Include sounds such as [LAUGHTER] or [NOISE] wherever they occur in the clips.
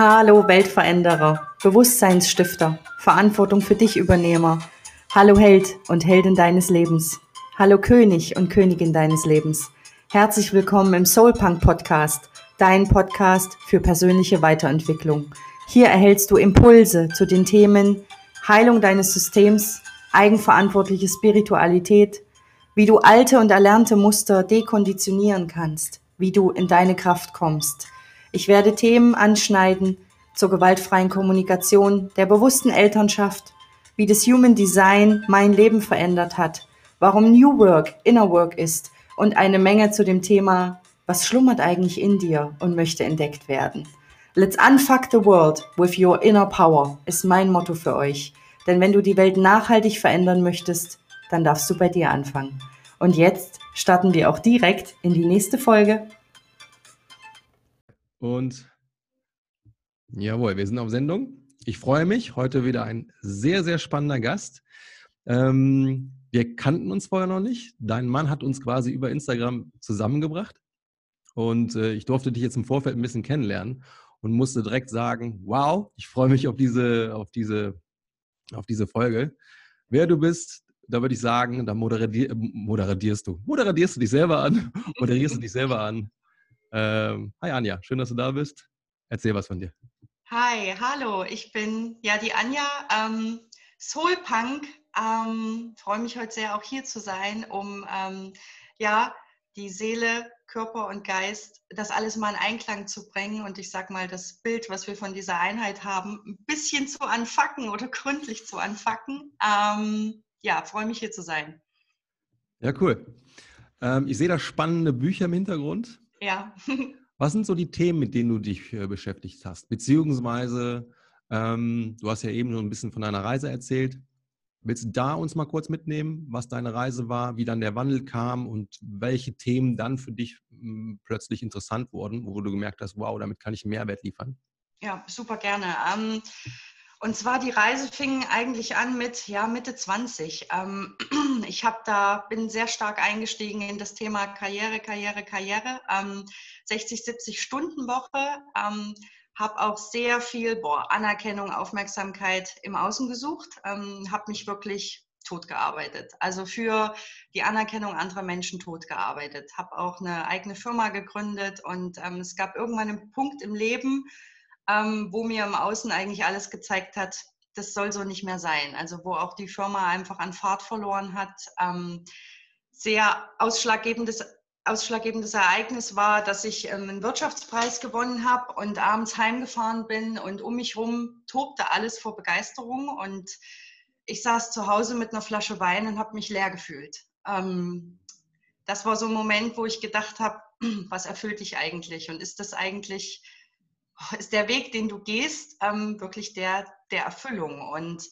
Hallo Weltveränderer, Bewusstseinsstifter, Verantwortung für dich Übernehmer. Hallo Held und Heldin deines Lebens. Hallo König und Königin deines Lebens. Herzlich willkommen im Soulpunk Podcast, dein Podcast für persönliche Weiterentwicklung. Hier erhältst du Impulse zu den Themen Heilung deines Systems, eigenverantwortliche Spiritualität, wie du alte und erlernte Muster dekonditionieren kannst, wie du in deine Kraft kommst – ich werde Themen anschneiden zur gewaltfreien Kommunikation, der bewussten Elternschaft, wie das Human Design mein Leben verändert hat, warum New Work Inner Work ist und eine Menge zu dem Thema, was schlummert eigentlich in dir und möchte entdeckt werden. Let's unfuck the world with your inner power ist mein Motto für euch. Denn wenn du die Welt nachhaltig verändern möchtest, dann darfst du bei dir anfangen. Und jetzt starten wir auch direkt in die nächste Folge. Und jawohl, wir sind auf Sendung. Ich freue mich. Heute wieder ein sehr, sehr spannender Gast. Ähm, wir kannten uns vorher noch nicht. Dein Mann hat uns quasi über Instagram zusammengebracht. Und äh, ich durfte dich jetzt im Vorfeld ein bisschen kennenlernen und musste direkt sagen, wow, ich freue mich auf diese, auf diese, auf diese Folge. Wer du bist, da würde ich sagen, da moderierst du. [LAUGHS] Moderierst du dich selber an, moderierst du dich selber an. Ähm, hi Anja, schön, dass du da bist. Erzähl was von dir. Hi, hallo, ich bin ja die Anja, ähm, Soulpunk. Ähm, Freue mich heute sehr, auch hier zu sein, um ähm, ja die Seele, Körper und Geist, das alles mal in Einklang zu bringen und ich sag mal, das Bild, was wir von dieser Einheit haben, ein bisschen zu anfacken oder gründlich zu anfacken. Ähm, ja, freue mich hier zu sein. Ja, cool. Ähm, ich sehe da spannende Bücher im Hintergrund. Ja. [LAUGHS] Was sind so die Themen, mit denen du dich äh, beschäftigt hast? Beziehungsweise, ähm, du hast ja eben schon ein bisschen von deiner Reise erzählt. Willst du da uns mal kurz mitnehmen, was deine Reise war, wie dann der Wandel kam und welche Themen dann für dich hm, plötzlich interessant wurden, wo du gemerkt hast, wow, damit kann ich Mehrwert liefern? Ja, super gerne. Ähm, und zwar die Reise fing eigentlich an mit ja, Mitte 20. Ähm, [CLEARS THROAT] ich habe da bin sehr stark eingestiegen in das Thema Karriere, Karriere, Karriere. Ähm, 60, 70 Stunden Woche. Ähm, habe auch sehr viel boah, Anerkennung, Aufmerksamkeit im Außen gesucht. Ähm, habe mich wirklich tot gearbeitet. Also für die Anerkennung anderer Menschen tot gearbeitet. Habe auch eine eigene Firma gegründet und ähm, es gab irgendwann einen Punkt im Leben, ähm, wo mir im Außen eigentlich alles gezeigt hat, das soll so nicht mehr sein. Also wo auch die Firma einfach an Fahrt verloren hat. Ähm, sehr ausschlaggebendes, ausschlaggebendes Ereignis war, dass ich ähm, einen Wirtschaftspreis gewonnen habe und abends heimgefahren bin und um mich herum tobte alles vor Begeisterung und ich saß zu Hause mit einer Flasche Wein und habe mich leer gefühlt. Ähm, das war so ein Moment, wo ich gedacht habe, [CLEARS THROAT] was erfüllt dich eigentlich und ist das eigentlich ist der Weg, den du gehst, ähm, wirklich der, der Erfüllung. Und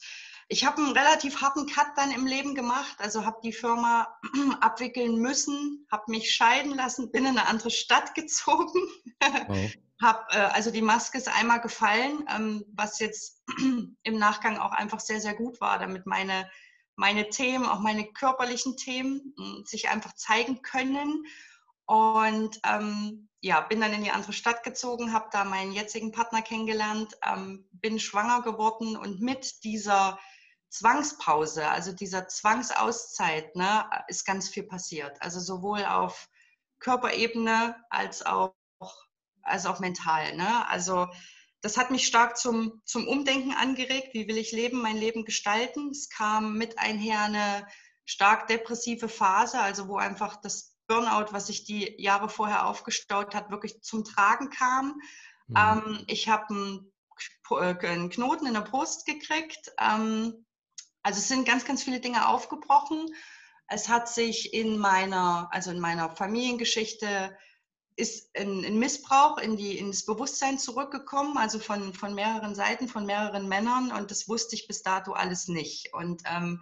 ich habe einen relativ harten Cut dann im Leben gemacht, also habe die Firma [CLEARS THROAT] abwickeln müssen, habe mich scheiden lassen, bin in eine andere Stadt [LAUGHS] gezogen. Wow. hab, äh, also die Maske ist einmal gefallen, ähm, was jetzt [CLEARS THROAT] im Nachgang auch einfach sehr, sehr gut war, damit meine, meine Themen, auch meine körperlichen Themen hm, sich einfach zeigen können. Und ähm, ja, bin dann in die andere Stadt gezogen, habe da meinen jetzigen Partner kennengelernt, ähm, bin schwanger geworden und mit dieser Zwangspause, also dieser Zwangsauszeit, ne, ist ganz viel passiert. Also sowohl auf Körperebene als auch, als auch mental. Ne? Also das hat mich stark zum, zum Umdenken angeregt. Wie will ich leben, mein Leben gestalten? Es kam mit einher eine stark depressive Phase, also wo einfach das Burnout, was sich die Jahre vorher aufgestaut hat, wirklich zum Tragen kam. Mhm. Ähm, ich habe einen, äh, einen, Knoten in der Brust gekriegt. Ähm, also es sind ganz, ganz viele Dinge aufgebrochen. Es hat sich in meiner, also in meiner Familiengeschichte ist ein, ein Missbrauch in die, ins Bewusstsein zurückgekommen, also von, von mehreren Seiten, von mehreren Männern und das wusste ich bis dato alles nicht. Und ähm,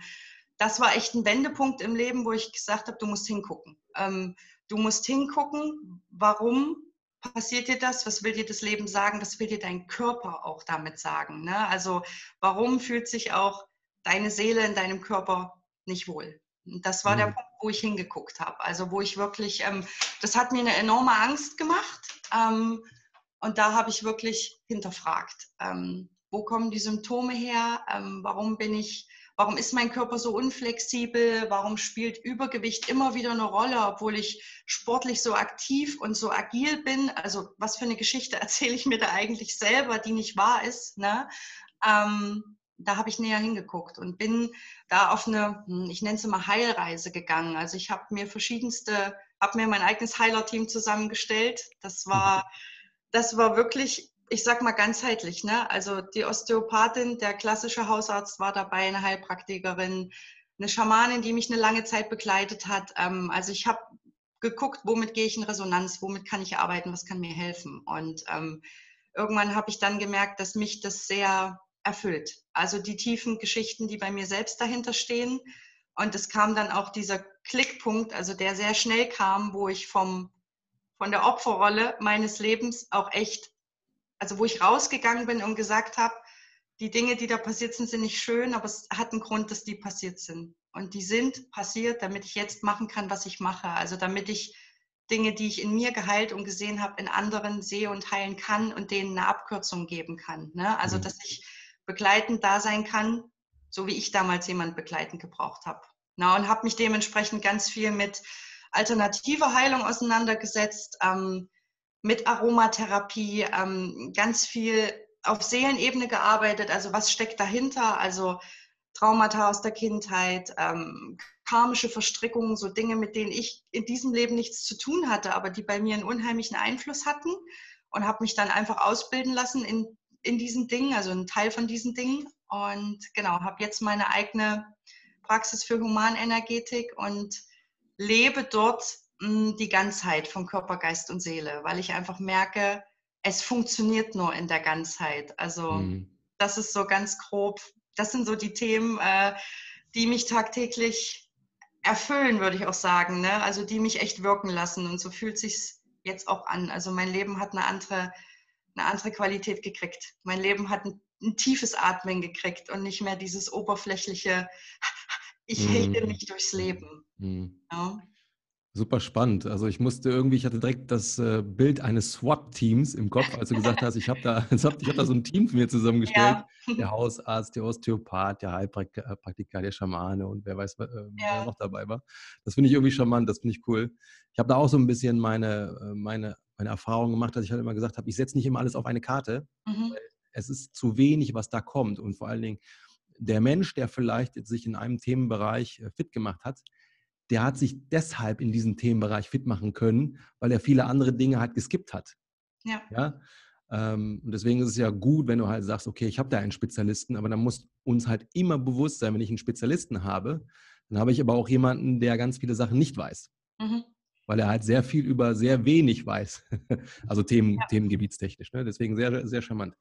das war echt ein Wendepunkt im Leben, wo ich gesagt habe, du musst hingucken. Ähm, du musst hingucken, warum passiert dir das? Was will dir das Leben sagen? Was will dir dein Körper auch damit sagen? Ne? Also warum fühlt sich auch deine Seele in deinem Körper nicht wohl? Und das war mhm. der Punkt, wo ich hingeguckt habe. Also wo ich wirklich, ähm, das hat mir eine enorme Angst gemacht. Ähm, Und da habe ich wirklich hinterfragt, ähm, wo kommen die Symptome her? Ähm, warum bin ich, warum ist mein Körper so unflexibel? Warum spielt Übergewicht immer wieder eine Rolle, obwohl ich sportlich so aktiv und so agil bin? Also was für eine Geschichte [LAUGHS] erzähle ich mir da eigentlich selber, die nicht wahr ist? Ne? Ähm, da habe ich näher hingeguckt und bin da auf eine, hm, ich nenne es immer Heilreise gegangen. Also ich habe mir verschiedenste, habe mir mein eigenes Heilerteam zusammengestellt. Das war, das war wirklich, ich sag mal ganzheitlich. Ne? Also die Osteopathin, der klassische Hausarzt war dabei, eine Heilpraktikerin, eine Schamanin, die mich eine lange Zeit begleitet hat. Ähm, also ich habe geguckt, womit gehe ich in Resonanz, womit kann ich arbeiten, was kann mir helfen. Und ähm, irgendwann habe ich dann gemerkt, dass mich das sehr erfüllt. Also die tiefen Geschichten, die bei mir selbst dahinter stehen. Und es kam dann auch dieser Klickpunkt, also der sehr schnell kam, wo ich vom, von der Opferrolle meines Lebens auch echt, also wo ich rausgegangen bin und gesagt habe, die Dinge, die da passiert sind, sind nicht schön, aber es hat einen Grund, dass die passiert sind. Und die sind passiert, damit ich jetzt machen kann, was ich mache. Also damit ich Dinge, die ich in mir geheilt und gesehen habe, in anderen sehe und heilen kann und denen eine Abkürzung geben kann. Ne? Also mhm. dass ich begleitend da sein kann, so wie ich damals jemand begleitend gebraucht habe. Na, und habe mich dementsprechend ganz viel mit alternativer Heilung auseinandergesetzt, ähm, mit Aromatherapie, ähm, ganz viel auf Seelenebene gearbeitet. Also was steckt dahinter? Also Traumata aus der Kindheit, ähm, karmische Verstrickungen, so Dinge, mit denen ich in diesem Leben nichts zu tun hatte, aber die bei mir einen unheimlichen Einfluss hatten und habe mich dann einfach ausbilden lassen in in diesen Dingen, also ein Teil von diesen Dingen. Und genau, habe jetzt meine eigene Praxis für Humanenergetik und lebe dort die Ganzheit von Körper, Geist und Seele, weil ich einfach merke, es funktioniert nur in der Ganzheit. Also mhm. das ist so ganz grob, das sind so die Themen, äh, die mich tagtäglich erfüllen, würde ich auch sagen. Ne? Also die mich echt wirken lassen. Und so fühlt sich jetzt auch an. Also mein Leben hat eine andere eine andere Qualität gekriegt. Mein Leben hat ein, ein tiefes Atmen gekriegt und nicht mehr dieses oberflächliche, [LAUGHS] ich hate mhm. mich durchs Leben. Mhm. Ja. Super spannend. Also ich musste irgendwie, ich hatte direkt das äh, Bild eines SWAT-Teams im Kopf, als du gesagt hast, ich habe da, [LAUGHS] ich hab da so ein Team für mir zusammengestellt. Ja. Der [LAUGHS] Hausarzt, der Osteopath, der Heilpraktiker, der Schamane und wer weiß, äh, wer ja. noch dabei war. Das finde ich irgendwie charmant, das finde ich cool. Ich habe da auch so ein bisschen meine, äh, meine meine Erfahrung gemacht, dass ich halt immer gesagt habe, ich setze nicht immer alles auf eine Karte. Mhm. es ist zu wenig, was da kommt. Und vor allen Dingen der Mensch, der vielleicht sich in einem Themenbereich fit gemacht hat, der hat sich deshalb in diesem Themenbereich fit machen können, weil er viele andere Dinge halt geskippt hat. Ja. ja? Ähm, und deswegen ist es ja gut, wenn du halt sagst, okay, ich habe da einen Spezialisten, aber dann muss uns halt immer bewusst sein, wenn ich einen Spezialisten habe, dann habe ich aber auch jemanden, der ganz viele Sachen nicht weiß. Mhm weil er halt sehr viel über sehr wenig weiß. [LAUGHS] also Themen, ja. themengebietstechnisch. Ne? Deswegen sehr, sehr charmant.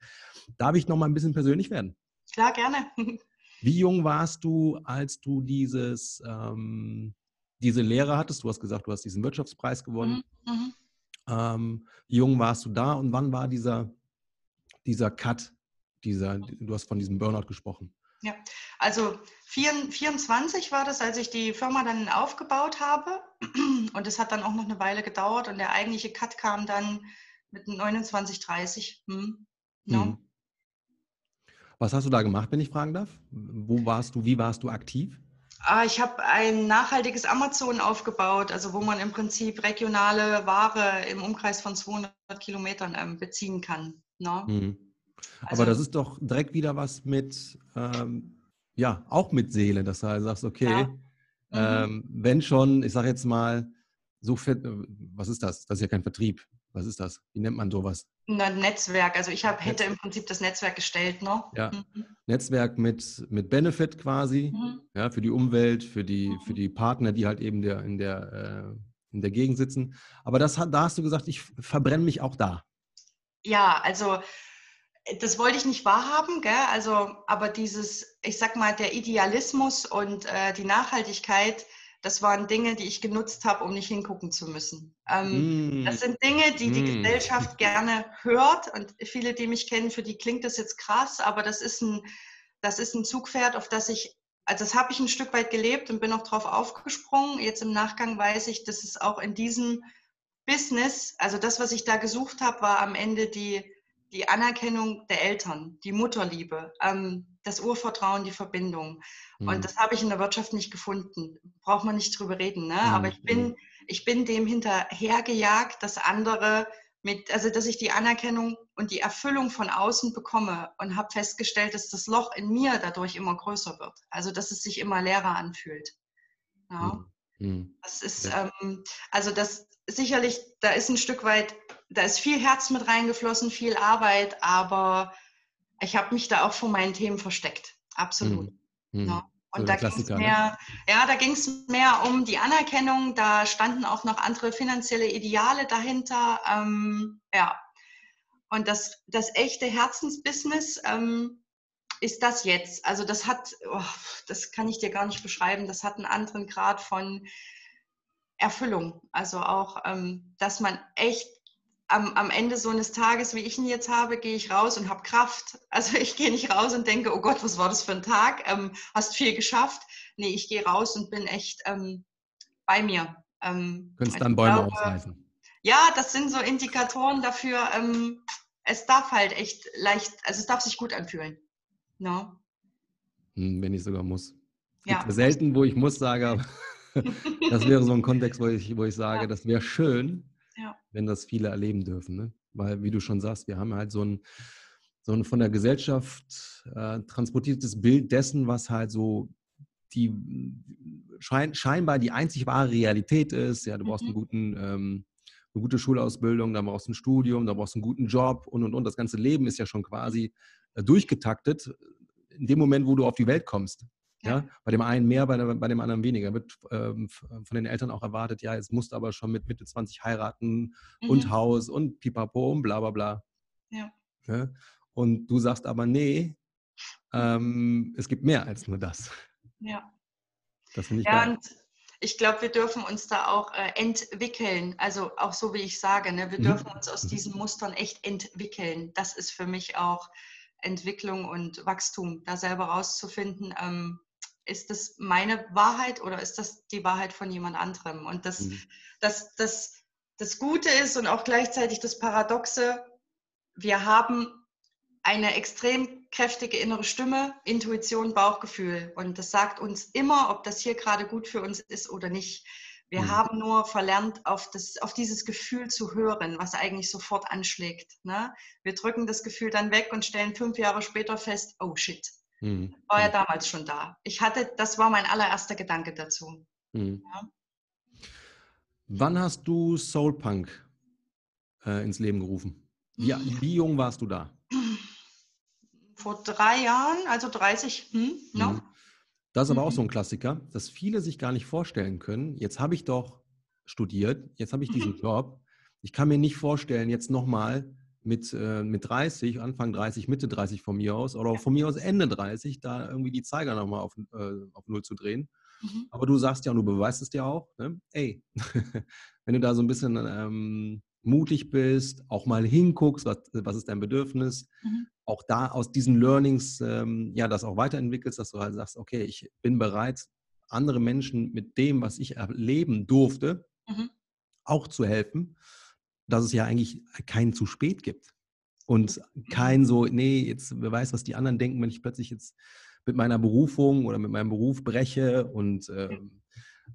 Darf ich noch mal ein bisschen persönlich werden? Klar, gerne. [LAUGHS] Wie jung warst du, als du dieses, ähm, diese Lehre hattest? Du hast gesagt, du hast diesen Wirtschaftspreis gewonnen. Mhm. mhm. Ähm, wie jung warst du da und wann war dieser, dieser Cut? Dieser, du hast von diesem Burnout gesprochen. Ja, also 24 war das, als ich die Firma dann aufgebaut habe. Und es hat dann auch noch eine Weile gedauert. Und der eigentliche Cut kam dann mit 29, 30. Hm. Ja. Hm. Was hast du da gemacht, wenn ich fragen darf? Wo warst du, wie warst du aktiv? Ah, ich habe ein nachhaltiges Amazon aufgebaut, also wo man im Prinzip regionale Ware im Umkreis von 200 Kilometern ähm, beziehen kann. Ne? Hm. Also, Aber das ist doch direkt wieder was mit, ähm, ja, auch mit Seele, dass du halt sagst, okay, ja. mhm. ähm, wenn schon, ich sage jetzt mal, so äh, was ist das? Das ist ja kein Vertrieb. Was ist das? Wie nennt man sowas? Ein Netzwerk. Also ich hab, hätte im Prinzip das Netzwerk gestellt, ne? Ja. Mhm. Netzwerk mit, mit Benefit quasi, mhm. ja, für die Umwelt, für die, mhm. für die Partner, die halt eben der, in, der, äh, in der Gegend sitzen. Aber das, da hast du gesagt, ich verbrenne mich auch da. Ja, also das wollte ich nicht wahrhaben, gell? Also, aber dieses, ich sag mal, der Idealismus und äh, die Nachhaltigkeit, das waren Dinge, die ich genutzt habe, um nicht hingucken zu müssen. Ähm, mm. Das sind Dinge, die die mm. Gesellschaft [LAUGHS] gerne hört und viele, die mich kennen, für die klingt das jetzt krass, aber das ist ein, das ist ein Zugpferd, auf das ich, also das habe ich ein Stück weit gelebt und bin auch drauf aufgesprungen. Jetzt im Nachgang weiß ich, dass es auch in diesem Business, also das, was ich da gesucht habe, war am Ende die, die Anerkennung der Eltern, die Mutterliebe, ähm, das Urvertrauen, die Verbindung. Mhm. Und das habe ich in der Wirtschaft nicht gefunden. Braucht man nicht drüber reden. Ne? Mhm. Aber ich bin, ich bin dem hinterhergejagt, dass andere mit, also dass ich die Anerkennung und die Erfüllung von außen bekomme und habe festgestellt, dass das Loch in mir dadurch immer größer wird. Also dass es sich immer leerer anfühlt. Ja. Mhm. Das ist, ähm, also das sicherlich, da ist ein Stück weit, da ist viel Herz mit reingeflossen, viel Arbeit, aber ich habe mich da auch vor meinen Themen versteckt. Absolut. Mhm. Ja. Und so da ging es ne? mehr, ja, da ging es mehr um die Anerkennung. Da standen auch noch andere finanzielle Ideale dahinter. Ähm, ja. Und das, das echte Herzensbusiness ähm, ist das jetzt. Also das hat, oh, das kann ich dir gar nicht beschreiben. Das hat einen anderen Grad von Erfüllung. Also auch, ähm, dass man echt am, am, Ende so eines Tages, wie ich ihn jetzt habe, gehe ich raus und habe Kraft. [LAUGHS] Also ich gehe nicht raus und denke, oh Gott, was war das für ein Tag? Ähm, hast viel geschafft. Nee, ich gehe raus und bin echt ähm, bei mir. Ähm, Könntest dann Bäume glaube, ausreißen. Ja, das sind so Indikatoren dafür. Ähm, es darf halt echt leicht, also es darf sich gut anfühlen. No? Hm, wenn ich sogar muss. Ja. Selten, wo ich muss sage, [LAUGHS] das wäre so ein Kontext, wo ich, wo ich sage, ja. das wäre schön, ja. wenn das viele erleben dürfen. Ne? Weil, wie du schon sagst, wir haben halt so ein, so ein von der Gesellschaft äh, transportiertes Bild dessen, was halt so die schein, scheinbar die einzig wahre Realität ist. Ja, du brauchst mhm. einen guten, ähm, eine gute Schulausbildung, dann brauchst du ein Studium, dann brauchst du einen guten Job und und und. Das ganze Leben ist ja schon quasi äh, durchgetaktet in dem Moment, wo du auf die Welt kommst. Ja, bei dem einen mehr, bei, bei dem anderen weniger. Wird ähm, von den Eltern auch erwartet, ja, es musst aber schon mit Mitte 20 heiraten mhm. und Haus und pipapo und bla bla bla. Ja. ja. Und du sagst aber, nee, ähm, es gibt mehr als nur das. Ja. Das finde ich ja, geil. Und ich glaube, wir dürfen uns da auch äh, entwickeln. Also auch so wie ich sage, ne? wir mhm. dürfen uns aus mhm. diesen Mustern echt entwickeln. Das ist für mich auch Entwicklung und Wachstum, da selber rauszufinden, ähm, ist das meine Wahrheit oder ist das die Wahrheit von jemand anderem? Und das, mhm. das, das, das Gute ist und auch gleichzeitig das Paradoxe, wir haben eine extrem kräftige innere Stimme, Intuition, Bauchgefühl. Und das sagt uns immer, ob das hier gerade gut für uns ist oder nicht. Wir mhm. haben nur verlernt, auf, das, auf dieses Gefühl zu hören, was eigentlich sofort anschlägt. Ne? Wir drücken das Gefühl dann weg und stellen fünf Jahre später fest, oh shit, Mhm. War ja damals schon da. Ich hatte, das war mein allererster Gedanke dazu. Mhm. Ja. Wann hast du Soulpunk äh, ins Leben gerufen? Wie, wie, jung warst du da? Vor drei Jahren, also 30. Hm, no? mhm. Das ist aber auch so ein mhm. Klassiker, dass viele sich gar nicht vorstellen können. Jetzt habe ich doch studiert, jetzt habe ich diesen [LAUGHS] Job. Ich kann mir nicht vorstellen, jetzt nochmal mit, äh, mit 30, Anfang 30, Mitte 30 von mir aus oder von mir aus Ende 30, da irgendwie die Zeiger nochmal auf, äh, auf Null zu drehen. Mhm. Aber du sagst ja und du beweist es dir auch, ne? ey, [LAUGHS] wenn du da so ein bisschen ähm, mutig bist, auch mal hinguckst, was, was ist dein Bedürfnis, mhm. auch da aus diesen Learnings ähm, ja das auch weiterentwickelst, dass du halt sagst, okay, ich bin bereit, andere Menschen mit dem, was ich erleben durfte, mhm. auch zu helfen dass es ja eigentlich keinen zu spät gibt. Und kein so, nee, jetzt wer weiß, was die anderen denken, wenn ich plötzlich jetzt mit meiner Berufung oder mit meinem Beruf breche und äh,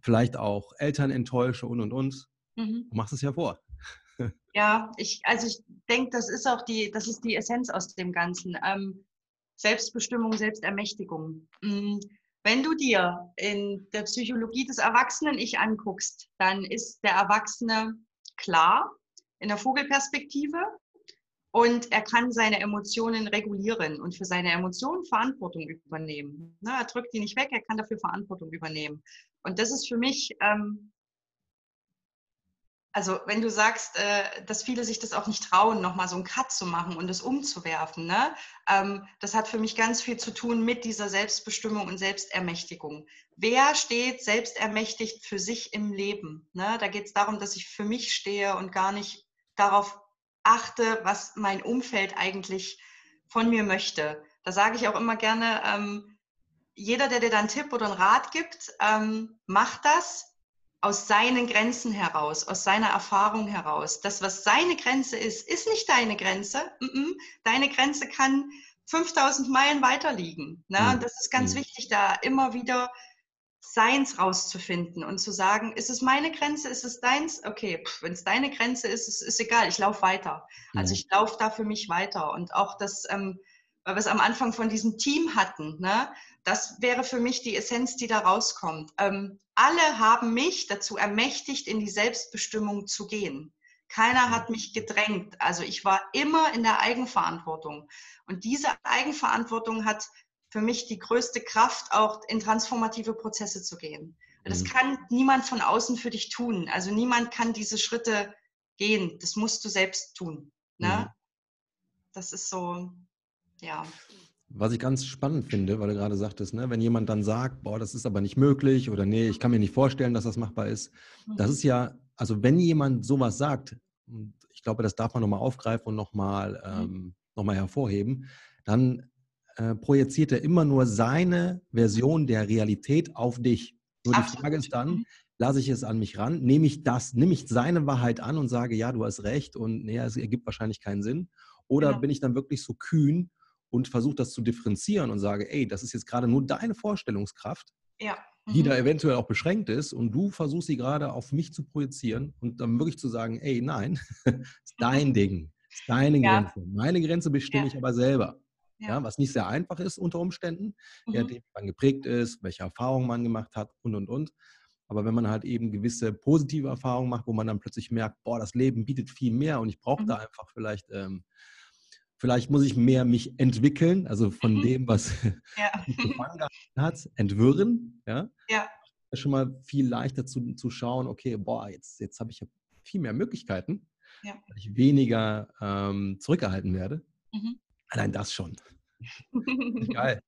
vielleicht auch Eltern enttäusche und und und. Mhm. Du machst es ja vor. Ja, ich, also ich denke, das ist auch die, das ist die Essenz aus dem Ganzen. Ähm, Selbstbestimmung, Selbstermächtigung. Mhm. Wenn du dir in der Psychologie des Erwachsenen-Ich anguckst, dann ist der Erwachsene klar, in der Vogelperspektive und er kann seine Emotionen regulieren und für seine Emotionen Verantwortung übernehmen. Ne, er drückt die nicht weg, er kann dafür Verantwortung übernehmen. Und das ist für mich, ähm, also wenn du sagst, äh, dass viele sich das auch nicht trauen, nochmal so einen Cut zu machen und das umzuwerfen, ne? Ähm, das hat für mich ganz viel zu tun mit dieser Selbstbestimmung und Selbstermächtigung. Wer steht selbstermächtigt für sich im Leben? Ne? Da geht es darum, dass ich für mich stehe und gar nicht darauf achte, was mein Umfeld eigentlich von mir möchte. Da sage ich auch immer gerne, ähm, jeder, der dir dann einen Tipp oder einen Rat gibt, ähm, mach das, aus seinen Grenzen heraus, aus seiner Erfahrung heraus. Das, was seine Grenze ist, ist nicht deine Grenze. Deine Grenze kann 5000 Meilen weiter liegen. Ne? Und das ist ganz wichtig, da immer wieder Seins rauszufinden und zu sagen, ist es meine Grenze, ist es deins? Okay, wenn es deine Grenze ist, ist, ist egal, ich laufe weiter. Also ich laufe da für mich weiter. Und auch das, ähm, weil wir es am Anfang von diesem Team hatten, ne? das wäre für mich die Essenz, die da rauskommt. Ähm, alle haben mich dazu ermächtigt, in die Selbstbestimmung zu gehen. Keiner hat mich gedrängt. Also ich war immer in der Eigenverantwortung. Und diese Eigenverantwortung hat für mich die größte Kraft, auch in transformative Prozesse zu gehen. Das mhm. kann niemand von außen für dich tun. Also niemand kann diese Schritte gehen. Das musst du selbst tun. Ne? Mhm. Das ist so, ja. Was ich ganz spannend finde, weil du gerade sagtest, ne, wenn jemand dann sagt, boah, das ist aber nicht möglich oder nee, ich kann mir nicht vorstellen, dass das machbar ist. Mhm. Das ist ja, also wenn jemand sowas sagt, und ich glaube, das darf man nochmal aufgreifen und nochmal mhm. ähm, noch hervorheben, dann äh, projiziert er immer nur seine Version der Realität auf dich. Nur die Frage ist dann, mhm. lasse ich es an mich ran, nehme ich das, nehme ich seine Wahrheit an und sage, ja, du hast recht und nee, es ergibt wahrscheinlich keinen Sinn. Oder genau. bin ich dann wirklich so kühn und versuche das zu differenzieren und sage, ey, das ist jetzt gerade nur deine Vorstellungskraft, ja. mhm. die da eventuell auch beschränkt ist und du versuchst sie gerade auf mich zu projizieren und dann wirklich zu sagen, ey, nein, [LAUGHS] ist dein [LAUGHS] Ding, ist deine ja. Grenze. Meine Grenze bestimme ja. ich aber selber. Ja. ja. was nicht sehr einfach ist unter Umständen, mhm. ja, wie man geprägt ist, welche Erfahrungen man gemacht hat und und und. Aber wenn man halt eben gewisse positive Erfahrungen macht, wo man dann plötzlich merkt, boah, das Leben bietet viel mehr und ich brauche mhm. da einfach vielleicht ähm, Vielleicht muss ich mehr mich entwickeln, also von mhm. dem, was [LAUGHS] ja. [LAUGHS] hat, entwirren. Ja? ja. Schon mal viel leichter zu, zu schauen, okay, boah, jetzt, jetzt habe ich ja viel mehr Möglichkeiten, ja. weil ich weniger ähm, zurückgehalten werde. Mhm. Allein das schon. [LAUGHS] Geil.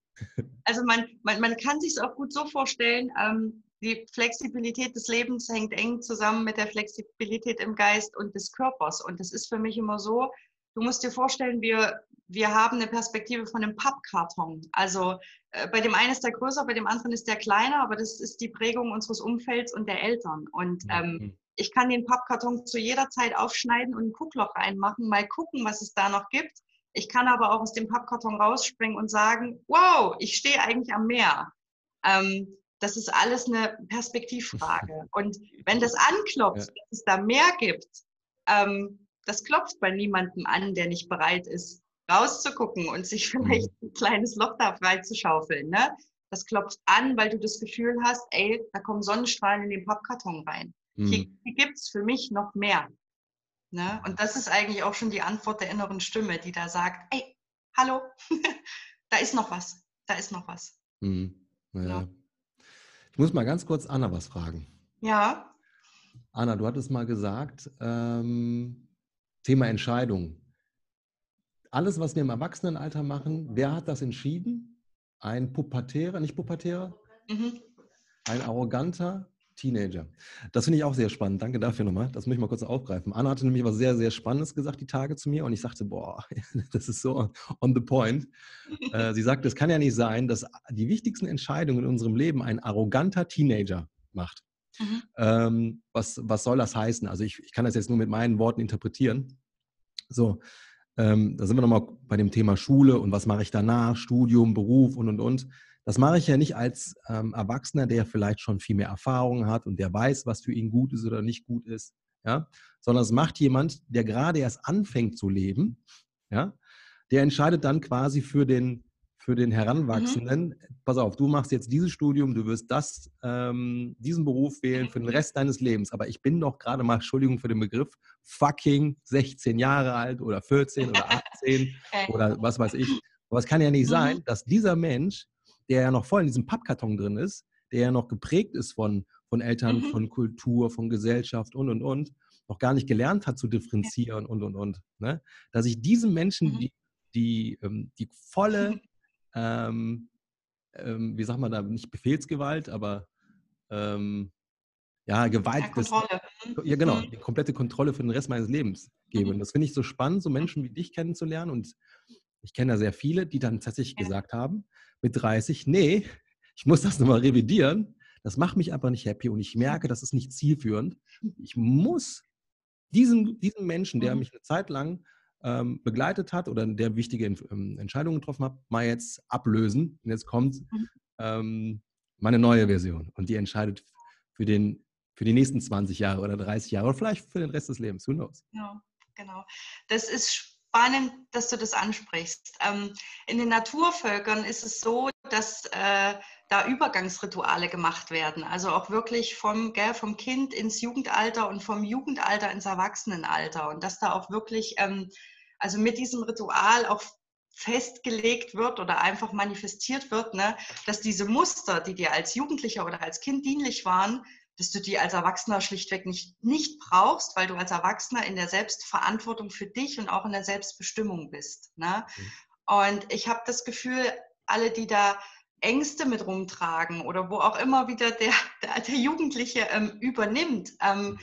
Also man, man, man kann sich es auch gut so vorstellen, ähm, die Flexibilität des Lebens hängt eng zusammen mit der Flexibilität im Geist und des Körpers. Und das ist für mich immer so, Du musst dir vorstellen, wir, wir haben eine Perspektive von einem Pappkarton. Also äh, bei dem einen ist der größer, bei dem anderen ist der kleiner, aber das ist die Prägung unseres Umfelds und der Eltern. Und ähm, mhm. ich kann den Pappkarton zu jeder Zeit aufschneiden und ein Guckloch reinmachen, mal gucken, was es da noch gibt. Ich kann aber auch aus dem Pappkarton rausspringen und sagen, wow, ich stehe eigentlich am Meer. Ähm, das ist alles eine Perspektivfrage. [LAUGHS] Und wenn das anklopft, ja. dass es da mehr gibt, ähm, das klopft bei niemandem an, der nicht bereit ist, rauszugucken und sich vielleicht mhm. ein kleines Loch da freizuschaufeln. Ne? Das klopft an, weil du das Gefühl hast, ey, da kommen Sonnenstrahlen in den Pappkarton rein. Mhm. Hier, hier gibt es für mich noch mehr. Ne? Und das ist eigentlich auch schon die Antwort der inneren Stimme, die da sagt, ey, hallo, [LAUGHS] da ist noch was, da ist noch was. Mhm. Ja. Ja. Ich muss mal ganz kurz Anna was fragen. Ja. Anna, du hattest mal gesagt, ähm, Thema Entscheidung. Alles, was wir im Erwachsenenalter machen, wer hat das entschieden? Ein Pubertärer, nicht Pubertärer? Mhm. Ein arroganter Teenager. Das finde ich auch sehr spannend. Danke dafür nochmal. Das muss ich mal kurz aufgreifen. Anna hatte nämlich was sehr, sehr Spannendes gesagt die Tage zu mir und ich sagte, boah, [LAUGHS] das ist so on the point. Äh, sie sagte, es kann ja nicht sein, dass die wichtigsten Entscheidungen in unserem Leben ein arroganter Teenager macht. Mhm. Ähm, was, was soll das heißen? Also ich, ich kann das jetzt nur mit meinen Worten interpretieren. So, ähm, da sind wir nochmal bei dem Thema Schule und was mache ich danach, Studium, Beruf und und und. Das mache ich ja nicht als ähm, Erwachsener, der vielleicht schon viel mehr Erfahrung hat und der weiß, was für ihn gut ist oder nicht gut ist, ja, sondern es macht jemand, der gerade erst anfängt zu leben, ja, der entscheidet dann quasi für den für den Heranwachsenden, mhm. pass auf, du machst jetzt dieses Studium, du wirst das, ähm, diesen Beruf wählen für den Rest deines Lebens. Aber ich bin doch gerade mal, Entschuldigung für den Begriff, fucking 16 Jahre alt oder 14 oder 18 [LAUGHS] oder was weiß ich. Aber es kann ja nicht mhm. sein, dass dieser Mensch, der ja noch voll in diesem Pappkarton drin ist, der ja noch geprägt ist von, von Eltern, mhm. von Kultur, von Gesellschaft und, und, und, noch gar nicht gelernt hat zu differenzieren und, und, und. Ne? Dass ich diesem Menschen mhm. die, die, ähm, die volle [LAUGHS] ähm, ähm, wie sagt man da, nicht Befehlsgewalt, aber ähm, ja, Gewalt. Ja, Kontrolle. Des, ja, genau, mhm. die komplette Kontrolle für den Rest meines Lebens gebe. Mhm. Und das finde ich so spannend, so Menschen wie dich kennenzulernen. Und ich kenne da sehr viele, die dann tatsächlich ja. gesagt haben, mit 30, nee, ich muss das nochmal revidieren. das macht mich einfach nicht happy und ich merke, das ist nicht zielführend. Ich muss diesen, diesen Menschen, der mhm. mich eine Zeit lang ähm, begleitet hat oder der wichtige ähm, Entscheidungen getroffen hat, mal jetzt ablösen. Und jetzt kommt mhm. ähm, meine neue Version und die entscheidet für, den, für die nächsten 20 Jahre oder 30 Jahre oder vielleicht für den Rest des Lebens. Who knows? Ja, genau. Das ist spannend, dass du das ansprichst. Ähm, in den Naturvölkern ist es so, dass äh, da Übergangsrituale gemacht werden. Also auch wirklich vom, gell, vom Kind ins Jugendalter und vom Jugendalter ins Erwachsenenalter. Und dass da auch wirklich, ähm, also mit diesem Ritual auch festgelegt wird oder einfach manifestiert wird, ne, dass diese Muster, die dir als Jugendlicher oder als Kind dienlich waren, dass du die als Erwachsener schlichtweg nicht, nicht brauchst, weil du als Erwachsener in der Selbstverantwortung für dich und auch in der Selbstbestimmung bist. Ne? Mhm. Und ich habe das Gefühl, alle, die da Ängste mit rumtragen oder wo auch immer wieder der, der, der Jugendliche ähm, übernimmt, ähm, mhm.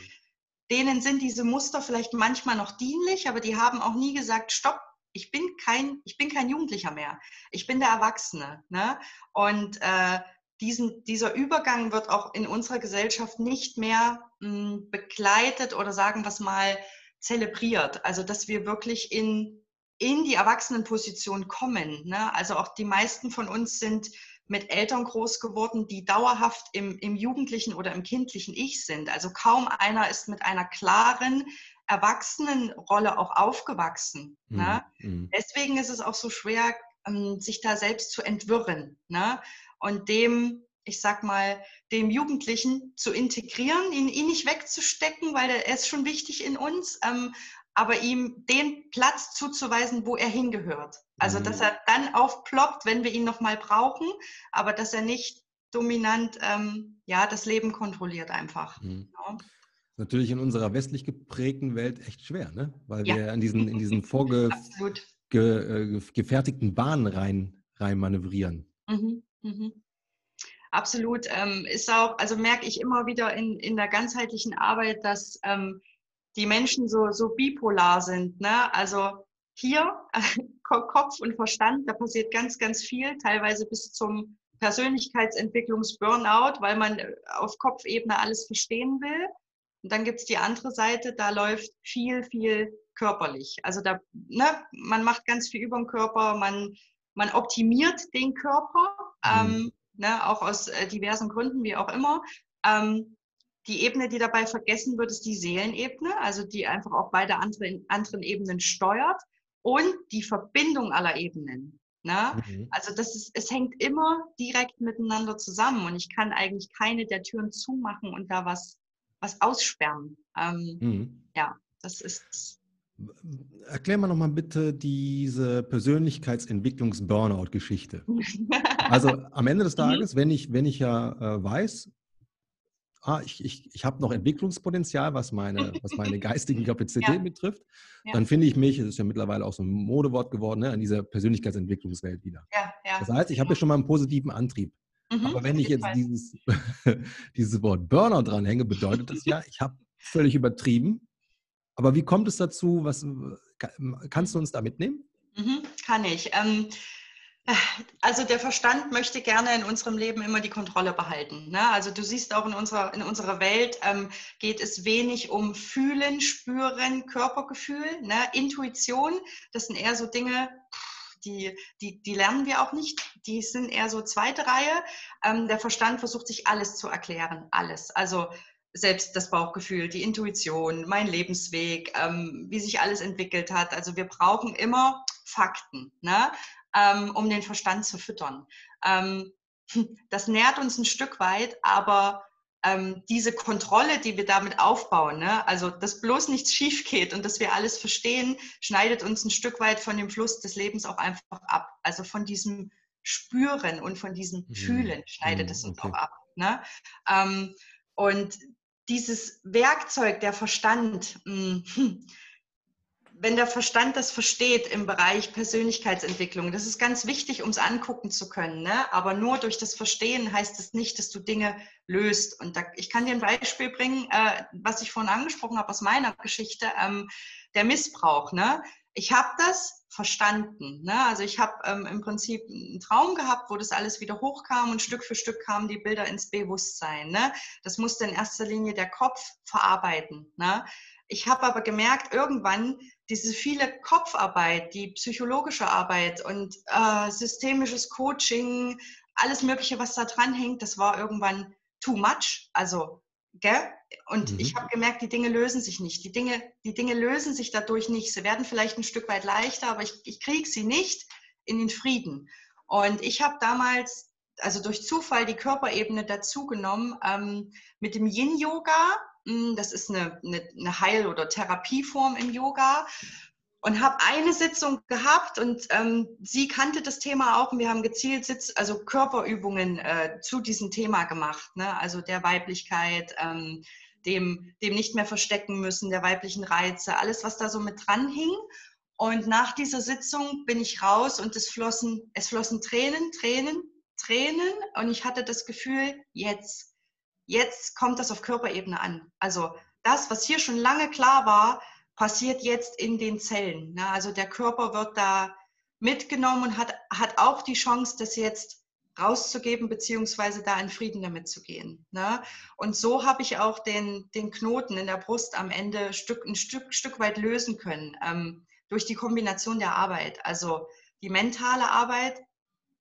denen sind diese Muster vielleicht manchmal noch dienlich, aber die haben auch nie gesagt, stopp, ich bin kein, ich bin kein Jugendlicher mehr. Ich bin der Erwachsene. Ne? Und äh, diesen, dieser Übergang wird auch in unserer Gesellschaft nicht mehr mh, hm, begleitet oder sagen wir es mal zelebriert. Also dass wir wirklich in, in die Erwachsenenposition kommen. Ne? Also auch die meisten von uns sind mit Eltern groß geworden, die dauerhaft im, im jugendlichen oder im kindlichen Ich sind. Also kaum einer ist mit einer klaren Erwachsenenrolle auch aufgewachsen. Mhm. Ne? Mhm. Deswegen ist es auch so schwer, ähm, sich da selbst zu entwirren. Ne? und dem, ich sag mal, dem Jugendlichen zu integrieren, ihn, ihn nicht wegzustecken, weil er, ist schon wichtig in uns, ähm, aber ihm den Platz zuzuweisen, wo er hingehört. Also, dass mhm. er dann aufploppt, wenn wir ihn nochmal brauchen, aber dass er nicht dominant ähm, ja, das Leben kontrolliert einfach. Mhm. Ja. Natürlich in unserer westlich geprägten Welt echt schwer, ne? weil ja. wir in diesen, in diesen [LAUGHS] äh, Bahnen rein, rein manövrieren. Mhm. Mhm. Absolut. Ähm, ist auch, also merke ich immer wieder in, in der ganzheitlichen Arbeit, dass ähm, die Menschen so, so bipolar sind. Ne? Also hier [LAUGHS] Kopf und Verstand, da passiert ganz, ganz viel, teilweise bis zum Persönlichkeitsentwicklungs-Burnout, weil man äh, auf Kopfebene alles verstehen will. Und dann gibt es die andere Seite, da läuft viel, viel körperlich. Also da, ne, man macht ganz viel über den Körper, man man optimiert den Körper, mhm. ähm, ne, auch aus äh, diversen Gründen, wie auch immer. Ähm, die Ebene, die dabei vergessen wird, ist die Seelenebene, also die einfach auch beide andere, anderen Ebenen steuert und die Verbindung aller Ebenen. Ne? Mhm. Also das ist, es hängt immer direkt miteinander zusammen und ich kann eigentlich keine der Türen zumachen und da was, was aussperren. Ähm, mhm. Ja, das ist Erklär mal nochmal bitte diese Persönlichkeitsentwicklungs-Burnout-Geschichte. [LAUGHS] Also am Ende des mhm. Tages, wenn ich, wenn ich ja äh, weiß, ah, ich, ich, ich habe noch Entwicklungspotenzial, was meine, was meine [LAUGHS] geistigen Kapazitäten ja. betrifft, ja. dann finde ich mich, es ist ja mittlerweile auch so ein Modewort geworden, ne, in dieser Persönlichkeitsentwicklungswelt wieder. Ja, das heißt, ich habe ja schon mal einen positiven Antrieb. Mhm, Aber wenn ich jetzt dieses, [LAUGHS] dieses Wort Burnout dranhänge, bedeutet das ja, [LAUGHS] ich habe völlig übertrieben aber wie kommt es dazu? Was, kannst du uns da mitnehmen? Mhm, kann ich. Ähm, also der Verstand möchte gerne in unserem Leben immer die Kontrolle behalten. Ne? Also du siehst auch in unserer, in unserer Welt ähm, geht es wenig um Fühlen, Spüren, Körpergefühl, ne? Intuition. Das sind eher so Dinge, die, die, die lernen wir auch nicht. Die sind eher so zweite Reihe. Ähm, der Verstand versucht sich alles zu erklären, alles. Also selbst das Bauchgefühl, die Intuition, mein Lebensweg, ähm, wie sich alles entwickelt hat. Also wir brauchen immer Fakten, ne? ähm, um den Verstand zu füttern. Ähm, [LAUGHS] das nährt uns ein Stück weit, aber ähm, diese Kontrolle, die wir damit aufbauen, ne? also dass bloß nichts schief geht und dass wir alles verstehen, schneidet uns ein Stück weit von dem Fluss des Lebens auch einfach ab. Also von diesem Spüren und von diesem mhm. Fühlen schneidet mhm, es uns okay. auch ab. Ne? Ähm, und dieses Werkzeug, der Verstand, hm, hm, wenn der Verstand das versteht im Bereich Persönlichkeitsentwicklung, das ist ganz wichtig, um es angucken zu können. Ne? Aber nur durch das Verstehen heißt es nicht, dass du Dinge löst. Und da, ich kann dir ein Beispiel bringen, äh, was ich vorhin angesprochen habe aus meiner Geschichte, ähm, der Missbrauch. Ne? ich habe das verstanden. Ne? Also ich habe ähm, im Prinzip einen Traum gehabt, wo das alles wieder hochkam und Stück für Stück kamen die Bilder ins Bewusstsein. Ne? Das musste in erster Linie der Kopf verarbeiten. Ne? Ich habe aber gemerkt, irgendwann diese viele Kopfarbeit, die psychologische Arbeit und äh, systemisches Coaching, alles Mögliche, was da dran hängt, das war irgendwann too much. Also, gell? Und mhm. ich habe gemerkt, die Dinge lösen sich nicht. Die Dinge, die Dinge lösen sich dadurch nicht. Sie werden vielleicht ein Stück weit leichter, aber ich, ich kriege sie nicht in den Frieden. Und ich habe damals, also durch Zufall, die Körperebene dazugenommen ähm, mit dem Yin-Yoga das ist eine, eine, eine Heil- oder Therapieform im Yoga. Und habe eine Sitzung gehabt und ähm, sie kannte das Thema auch und wir haben gezielt Sitz, also Körperübungen äh, zu diesem Thema gemacht, ne? also der Weiblichkeit, ähm, dem, dem nicht mehr verstecken müssen, der weiblichen Reize, alles, was da so mit dran hing. Und nach dieser Sitzung bin ich raus und es flossen, es flossen Tränen, Tränen, Tränen und ich hatte das Gefühl, jetzt, Jetzt kommt das auf Körperebene an. Also das, was hier schon lange klar war, passiert jetzt in den Zellen. Ne? Also der Körper wird da mitgenommen und hat, hat auch die Chance, das jetzt rauszugeben, beziehungsweise da in Frieden damit zu gehen. Ne? Und so habe ich auch den, den Knoten in der Brust am Ende Stück, ein Stück, Stück weit lösen können, ähm, durch die Kombination der Arbeit. Also die mentale Arbeit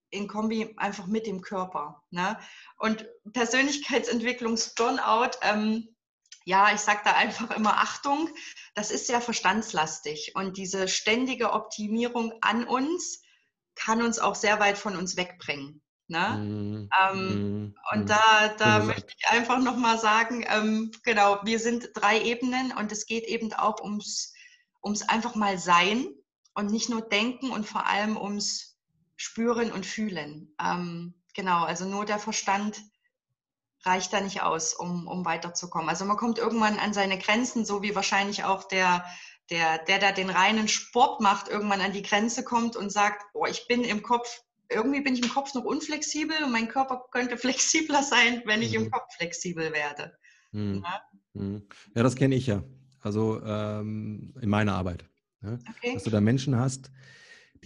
in Kombi einfach mit dem Körper. Ne? Und Persönlichkeitsentwicklungs-Burnout, ähm, ja, ich sage da einfach immer Achtung, das ist sehr verstandslastig und diese ständige Optimierung an uns kann uns auch sehr weit von uns wegbringen. Ne? Mm, ähm, mm, und mm. da, da möchte ich einfach nochmal sagen, ähm, genau, wir sind drei Ebenen und es geht eben auch ums, ums einfach mal sein und nicht nur denken und vor allem ums spüren und fühlen. Ähm, genau, also nur der Verstand reicht da nicht aus, um, um weiterzukommen. Also man kommt irgendwann an seine Grenzen, so wie wahrscheinlich auch der, der, der da den reinen Sport macht, irgendwann an die Grenze kommt und sagt, oh, ich bin im Kopf, irgendwie bin ich im Kopf noch unflexibel und mein Körper könnte [LAUGHS] flexibler sein, wenn ich mhm. im Kopf flexibel werde. Mhm. Ja? Mhm. ja? das kenne ich ja. Also ähm, in meiner Arbeit. Ja? Okay. Dass du da Menschen hast,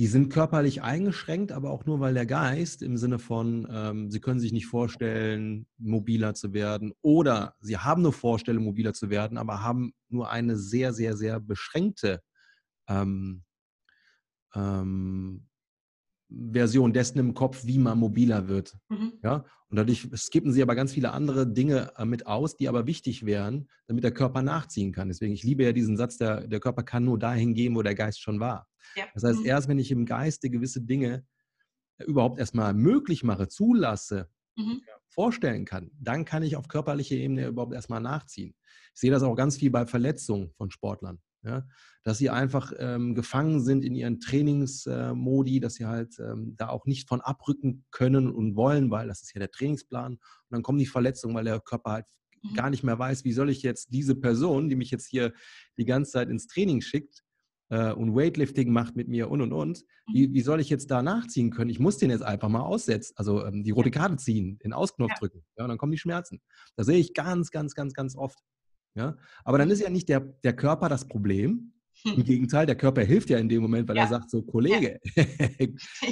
die sind körperlich eingeschränkt, aber auch nur, weil der Geist im Sinne von, ähm, sie können sich nicht vorstellen, mobiler zu werden oder sie haben eine Vorstellung, mobiler zu werden, aber haben nur eine sehr, sehr, sehr beschränkte ähm, ähm, Version dessen im Kopf, wie man mobiler wird. Mhm. Ja? Und dadurch skippen sie aber ganz viele andere Dinge äh, mit aus, die aber wichtig wären, damit der Körper nachziehen kann. Deswegen, ich liebe ja diesen Satz, der, der Körper kann nur dahin gehen, wo der Geist schon war. Ja. Das heißt, mhm. erst wenn ich im Geiste gewisse Dinge überhaupt erstmal möglich mache, zulasse, mhm. vorstellen kann, dann kann ich auf körperlicher Ebene überhaupt erstmal nachziehen. Ich sehe das auch ganz viel bei Verletzungen von Sportlern. Ja, dass sie einfach ähm, gefangen sind in ihren Trainingsmodi, äh, dass sie halt ähm, da auch nicht von abrücken können und wollen, weil das ist ja der Trainingsplan. Und dann kommen die Verletzungen, weil der Körper halt mhm. gar nicht mehr weiß, wie soll ich jetzt diese Person, die mich jetzt hier die ganze Zeit ins Training schickt, äh, und Weightlifting macht mit mir und und und. Wie, mhm. wie soll ich jetzt da nachziehen können? Ich muss den jetzt einfach mal aussetzen, also ähm, die rote Karte ziehen, den Ausknopf ja. drücken. Ja, und dann kommen die Schmerzen. Das sehe ich ganz, ganz, ganz, ganz oft. Ja? Aber dann ist ja nicht der, der Körper das Problem. Im hm. Gegenteil, der Körper hilft ja in dem Moment, weil ja. er sagt so, Kollege, [LAUGHS] ja.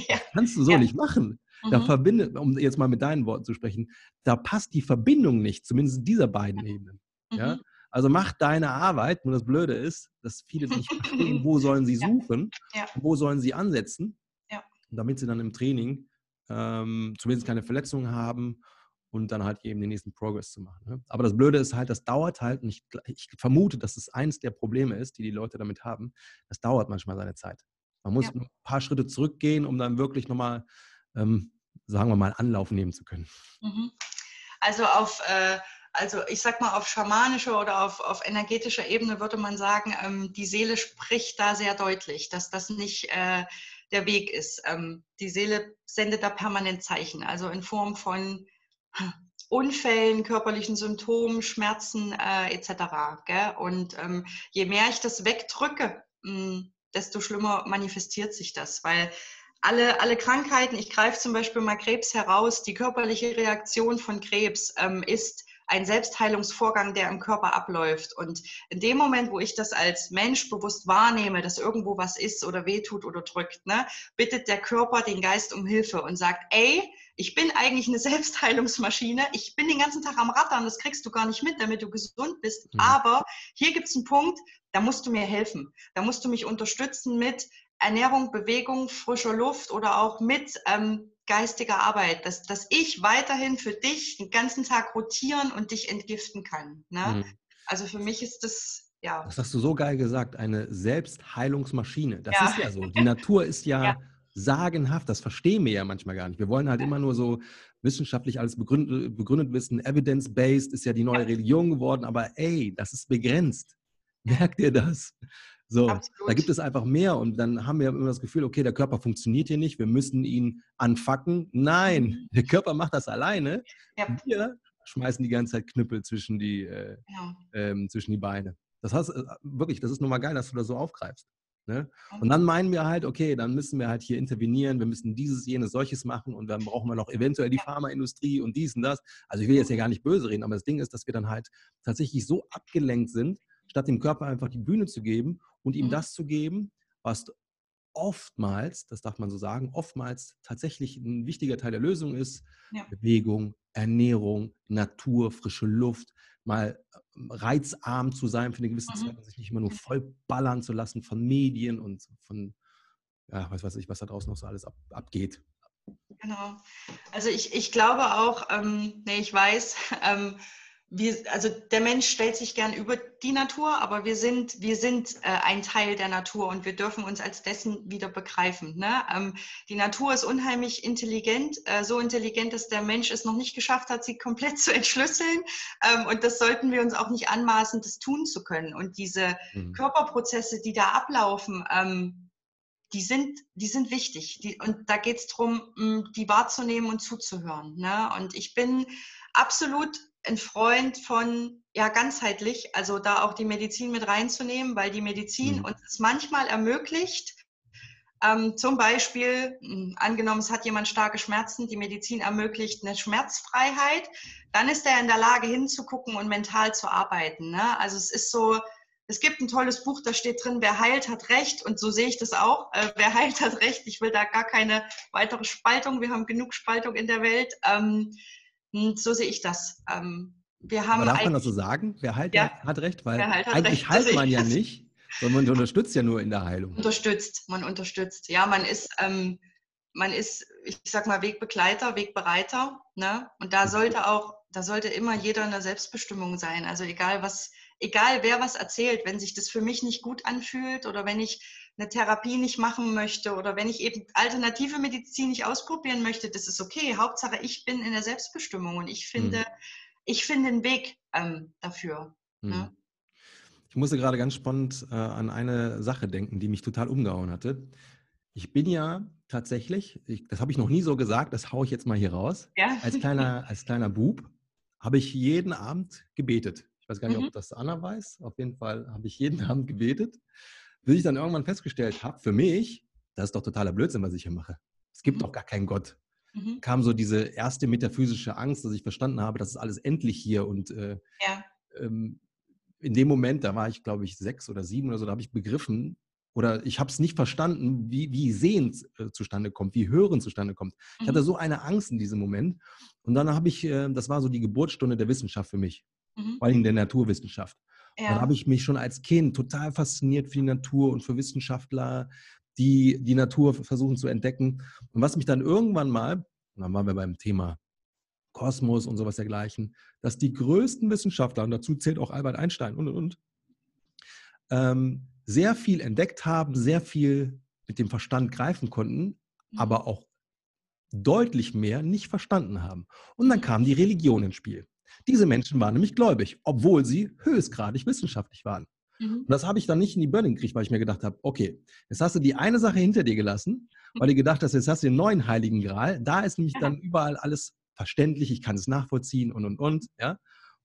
ja. kannst du so nicht machen. Da mhm. verbindet, um jetzt mal mit deinen Worten zu sprechen, da passt die Verbindung nicht, zumindest dieser beiden Ebenen. Ja? Mhm. Also mach deine Arbeit, nur das Blöde ist, dass viele [LAUGHS] nicht verstehen, wo sollen sie suchen, wo sollen sie ansetzen, damit sie dann im Training ähm, zumindest keine Verletzungen haben und dann halt eben den nächsten Progress zu machen. Ne? Aber das Blöde ist halt, das dauert halt, und ich, ich, vermute, dass es eins der Probleme ist, die die Leute damit haben, das dauert manchmal seine Zeit. Man muss ja. ein paar Schritte zurückgehen, um dann wirklich nochmal, ähm, sagen wir mal, Anlauf nehmen zu können. Mhm. Also auf, äh, also ich sag mal, auf schamanischer oder auf, auf energetischer Ebene würde man sagen, ähm, die Seele spricht da sehr deutlich, dass das nicht äh, der Weg ist. Ähm, die Seele sendet da permanent Zeichen, also in Form von Unfällen, körperlichen Symptomen, Schmerzen äh, etc. Gell? Und ähm, je mehr ich das wegdrücke, mh, hm, desto schlimmer manifestiert sich das, weil alle, alle Krankheiten, ich greife zum Beispiel mal Krebs heraus, die körperliche Reaktion von Krebs ähm, ist ein Selbstheilungsvorgang, der im Körper abläuft. Und in dem Moment, wo ich das als Mensch bewusst wahrnehme, dass irgendwo was ist oder wehtut oder drückt, ne, bittet der Körper den Geist um Hilfe und sagt, ey, ich bin eigentlich eine [LAUGHS] Selbstheilungsmaschine. Ich bin den ganzen Tag am Rattern, das kriegst du gar nicht mit, damit du gesund bist. Mhm. Aber hier gibt es einen Punkt, da musst du mir helfen. Da musst du mich unterstützen mit Ernährung, Bewegung, frischer Luft oder auch mit ähm, geistiger Arbeit, dass, dass ich weiterhin für dich den ganzen Tag rotieren und dich entgiften kann. Ne? Mhm. Also für mich ist das, ja. Das hast du so geil gesagt, eine Selbstheilungsmaschine. Das ja. ist ja so. Die Natur ist ja, [LAUGHS] ja, sagenhaft, das verstehen wir ja manchmal gar nicht. Wir wollen halt immer nur so wissenschaftlich alles begründet, begründet wissen, evidence-based ist ja die neue Religion geworden, aber ey, das ist begrenzt. Merkt ihr das? So, Absolut. da gibt es einfach mehr und dann haben wir immer das Gefühl, okay, der Körper funktioniert hier nicht, wir müssen ihn anfacken. Nein, mhm. der Körper macht das alleine. Ja. Wir schmeißen die ganze Zeit Knüppel zwischen die, äh, ja. ähm, zwischen die Beine. Das heißt, äh, wirklich, das ist nun mal geil, dass du das so aufgreifst. Ne? Und dann meinen wir halt, okay, dann müssen wir halt hier intervenieren, wir müssen dieses, jenes, solches machen und dann brauchen wir noch eventuell die Pharmaindustrie und dies und das. Also ich will jetzt hier gar nicht böse reden, aber das Ding ist, dass wir dann halt tatsächlich so abgelenkt sind, statt dem Körper einfach die Bühne zu geben und ihm mhm. das zu geben, was oftmals, das darf man so sagen, oftmals tatsächlich ein wichtiger Teil der Lösung ist. Ja. Bewegung, Ernährung, Natur, frische Luft, mal ähm, reizarm zu sein für eine gewisse mhm. Zeit sich nicht immer nur voll ballern zu lassen von Medien und von, ja, was weiß ich, was da draußen noch so alles ab, abgeht. Genau. Also ich, ich glaube auch, ähm, nee, ich weiß, [LAUGHS] ähm, wir, also der Mensch stellt sich gern über die Natur, aber wir sind, wir sind äh, ein Teil der Natur und wir dürfen uns als dessen wieder begreifen. Ne? Ähm, die Natur ist unheimlich intelligent, äh, so intelligent, dass der Mensch es noch nicht geschafft hat, sie komplett [LAUGHS] zu entschlüsseln. Ähm, und das sollten wir uns auch nicht anmaßen, das tun zu können. Und diese mhm. Körperprozesse, die da ablaufen, ähm, die sind, die sind wichtig. Die, und da geht es darum, die wahrzunehmen und zuzuhören. Ne? Und ich bin absolut ein Freund von ja ganzheitlich, also da auch die Medizin mit reinzunehmen, weil die Medizin mhm. uns es manchmal ermöglicht, ähm, zum Beispiel, mh, hm, angenommen, es hat jemand starke Schmerzen, die Medizin ermöglicht eine Schmerzfreiheit, dann ist er in der Lage hinzugucken und mental zu arbeiten. Ne? Also es ist so, es gibt ein tolles Buch, da steht drin, wer heilt, hat Recht. Und so sehe ich das auch. Äh, wer [LAUGHS] heilt, hat Recht. Ich will da gar keine weitere Spaltung. Wir haben genug Spaltung in der Welt. Ähm, hm, so sehe ich das. Ähm, wir haben Aber darf man das so sagen? Wer halt ja, hat recht, weil halt hat eigentlich recht, heilt man ja nicht, sondern man unterstützt ja nur in der Heilung. Unterstützt, man unterstützt. Ja, man ist, ähm, man ist, ich sag mal, Wegbegleiter, Wegbereiter. Ne? Und da sollte auch, da sollte immer jeder in der Selbstbestimmung sein. Also egal was, egal wer was erzählt, wenn sich das für mich nicht gut anfühlt oder wenn ich eine Therapie nicht machen möchte oder wenn ich eben alternative Medizin nicht ausprobieren möchte, das ist okay. Hauptsache, ich bin in der Selbstbestimmung und ich finde, hm. ich finde einen Weg ähm, dafür. Hm. Ne? Ich musste gerade ganz spannend äh, an eine Sache denken, die mich total umgehauen hatte. Ich bin ja tatsächlich, ich, das habe ich noch nie so gesagt, das haue ich jetzt mal hier raus. Ja. Als, kleiner, als kleiner Bub habe ich jeden Abend gebetet. Ich weiß gar nicht, mhm. ob das Anna weiß. Auf jeden Fall habe ich jeden Abend gebetet bis ich dann irgendwann festgestellt habe, für mich, das ist doch totaler Blödsinn, was ich hier mache. Es gibt mhm. doch gar keinen Gott. Mhm. Kam so diese erste metaphysische Angst, dass ich verstanden habe, das ist alles endlich hier. Und äh, ja. ähm, in dem Moment, da war ich, glaube ich, sechs oder sieben oder so, da habe ich begriffen, oder ich habe es nicht verstanden, wie, wie Sehen äh, zustande kommt, wie Hören zustande kommt. Ich hatte mhm. so eine Angst in diesem Moment. Und dann habe ich, äh, das war so die Geburtsstunde der Wissenschaft für mich, mhm. vor allem der Naturwissenschaft. Ja. Dann habe ich mich schon als Kind total fasziniert für die Natur und für Wissenschaftler, die die Natur versuchen zu entdecken. Und was mich dann irgendwann mal, dann waren wir beim Thema Kosmos und sowas dergleichen, dass die größten Wissenschaftler, und dazu zählt auch Albert Einstein und und und, ähm, sehr viel entdeckt haben, sehr viel mit dem Verstand greifen konnten, mhm. aber auch deutlich mehr nicht verstanden haben. Und dann kam die Religion ins Spiel. Diese Menschen waren nämlich gläubig, obwohl sie höchstgradig wissenschaftlich waren. Mhm. Und das habe ich dann nicht in die Burning gekriegt, weil ich mir gedacht habe, okay, jetzt hast du die eine Sache hinter dir gelassen, weil du gedacht hast, jetzt hast du den neuen Heiligen Gral. Da ist nämlich dann überall alles verständlich, ich kann es nachvollziehen und und und. Ja?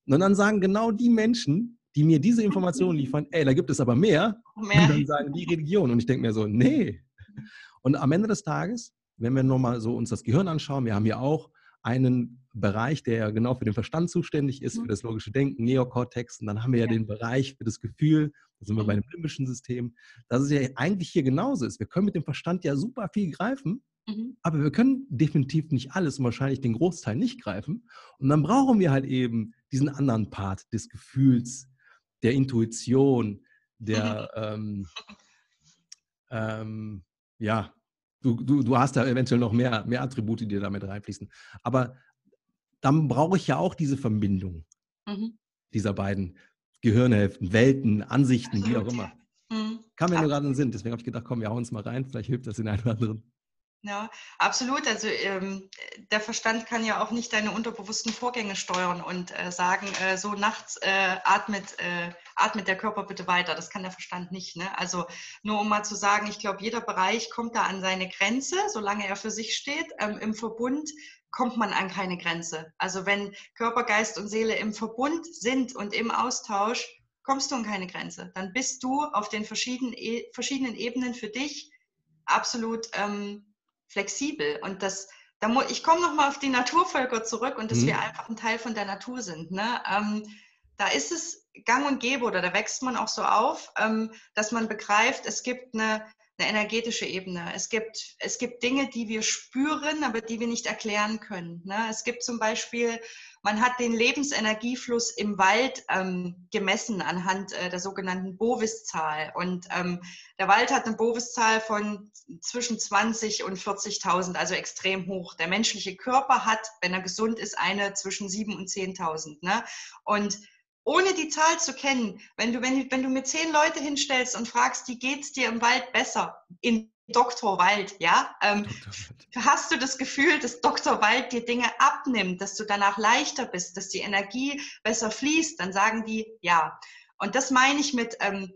Und dann sagen genau die Menschen, die mir diese Informationen [LAUGHS] liefern, ey, da gibt es aber mehr. mehr. Und dann sagen die Religion. Und ich denke mir so, nee. Und am Ende des Tages, wenn wir nochmal so uns das Gehirn anschauen, wir haben ja auch einen Bereich, der ja genau für den Verstand zuständig ist, für mhm. das logische Denken, Neokortex. Und dann haben wir ja, ja. den Bereich für das Gefühl, da sind wir bei mhm. dem limbischen System, dass es ja eigentlich hier genauso ist. Wir können mit dem Verstand ja super viel greifen, mhm. aber wir können definitiv nicht alles und wahrscheinlich den Großteil nicht greifen. Und dann brauchen wir halt eben diesen anderen Part des Gefühls, der Intuition, der, [LAUGHS] ähm, ähm, ja, du, du, du hast da eventuell noch mehr, mehr Attribute, die damit reinfließen. Aber dann brauche ich ja auch diese Verbindung mhm. dieser beiden Gehirnhälften, Welten, Ansichten, Absolut. wie auch immer. Mhm. Kam mir nur gerade in den Sinn, deswegen habe ich gedacht, komm, wir hauen uns mal rein, vielleicht hilft das den einen oder anderen. Ja, absolut. Also ähm, der Verstand kann ja auch nicht deine unterbewussten Vorgänge steuern und äh, sagen, äh, so nachts äh, atmet, äh, atmet der Körper bitte weiter. Das kann der Verstand nicht. Ne? Also nur um mal zu sagen, ich glaube, jeder Bereich kommt da an seine Grenze, solange er für sich steht. Ähm, Im Verbund kommt man an keine Grenze. Also wenn Körper, Geist und Seele im Verbund sind und im Austausch, kommst du an keine Grenze. Dann bist du auf den verschiedenen, verschiedenen Ebenen für dich absolut ähm, flexibel. Und das, da mu ich komme nochmal auf die Naturvölker zurück und dass mhm. wir einfach ein Teil von der Natur sind. Ne? Ähm, da ist es gang und gäbe oder da wächst man auch so auf, ähm, dass man begreift, es gibt eine, eine energetische Ebene. Es gibt, es gibt Dinge, die wir spüren, aber die wir nicht erklären können. Ne? Es gibt zum Beispiel man hat den Lebensenergiefluss im Wald ähm, gemessen anhand äh, der sogenannten Bovis-Zahl. Und ähm, der Wald hat eine Bovis-Zahl von zwischen 20 und 40.000, also extrem hoch. Der menschliche Körper hat, wenn er gesund ist, eine zwischen 7 und 10.000. Ne? Und ohne die Zahl zu kennen, wenn du, wenn, wenn du mir zehn Leute hinstellst und fragst, wie geht's dir im Wald besser? In Dr. Wald, ja? Ähm, hast du das Gefühl, dass Dr. Wald dir Dinge abnimmt, dass du danach leichter bist, dass die Energie besser fließt? Dann sagen die ja. Und das meine ich mit ähm,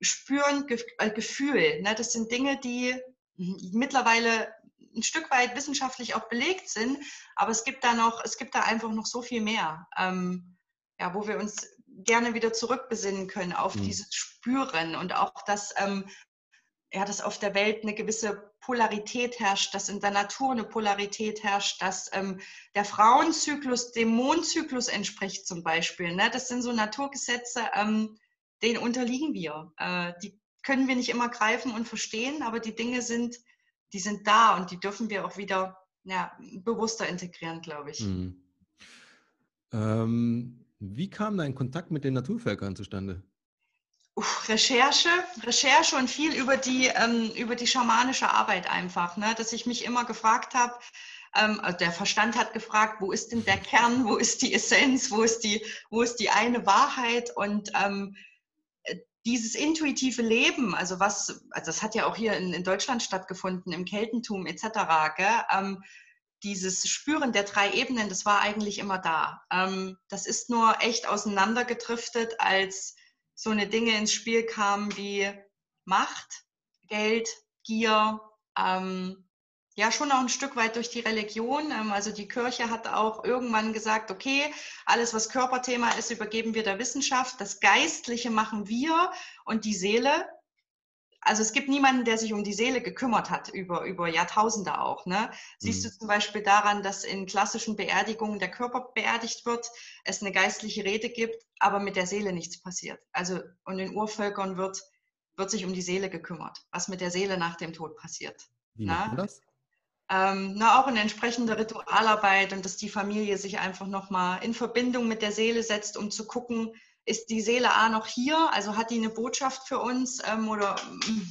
Spüren, Ge äh, Gefühl. Ne? Das sind Dinge, die mittlerweile ein Stück weit wissenschaftlich auch belegt sind, aber es gibt da noch, es gibt da einfach noch so viel mehr, ähm, ja, wo wir uns gerne wieder zurückbesinnen können auf mhm. dieses Spüren und auch das, ähm, ja, dass auf der Welt eine gewisse Polarität herrscht, dass in der Natur eine Polarität herrscht, dass ähm, der Frauenzyklus dem Mondzyklus entspricht zum Beispiel. Ne? Das sind so Naturgesetze, ähm, denen unterliegen wir. Äh, die können wir nicht immer greifen und verstehen, aber die Dinge sind, die sind da und die dürfen wir auch wieder ja, bewusster integrieren, glaube ich. Mhm. Ähm, wie kam dein Kontakt mit den Naturvölkern zustande? Recherche, Recherche und viel über die, ähm, über die schamanische Arbeit einfach, ne? dass ich mich immer gefragt habe, ähm, also der Verstand hat gefragt, wo ist denn der Kern, wo ist die Essenz, wo ist die, wo ist die eine Wahrheit und ähm, dieses intuitive Leben, also was, also das hat ja auch hier in, in Deutschland stattgefunden, im Keltentum etc., gell? Ähm, dieses Spüren der drei Ebenen, das war eigentlich immer da. Ähm, das ist nur echt auseinandergedriftet, als so eine Dinge ins Spiel kamen wie Macht, Geld, Gier, ähm, ja schon auch ein Stück weit durch die Religion. Ähm, also die Kirche hat auch irgendwann gesagt, okay, alles, was Körperthema ist, übergeben wir der Wissenschaft. Das Geistliche machen wir und die Seele, also es gibt niemanden, der sich um die Seele gekümmert hat, über, über Jahrtausende auch. Ne? Siehst mhm. du zum Beispiel daran, dass in klassischen Beerdigungen der Körper beerdigt wird, es eine geistliche Rede gibt, aber mit der Seele nichts passiert. Also und in Urvölkern wird, wird sich um die Seele gekümmert, was mit der Seele nach dem Tod passiert. Wie macht man das? Ähm, na, auch eine entsprechende Ritualarbeit und dass die Familie sich einfach nochmal in Verbindung mit der Seele setzt, um zu gucken, ist die Seele A noch hier? Also hat die eine Botschaft für uns ähm, oder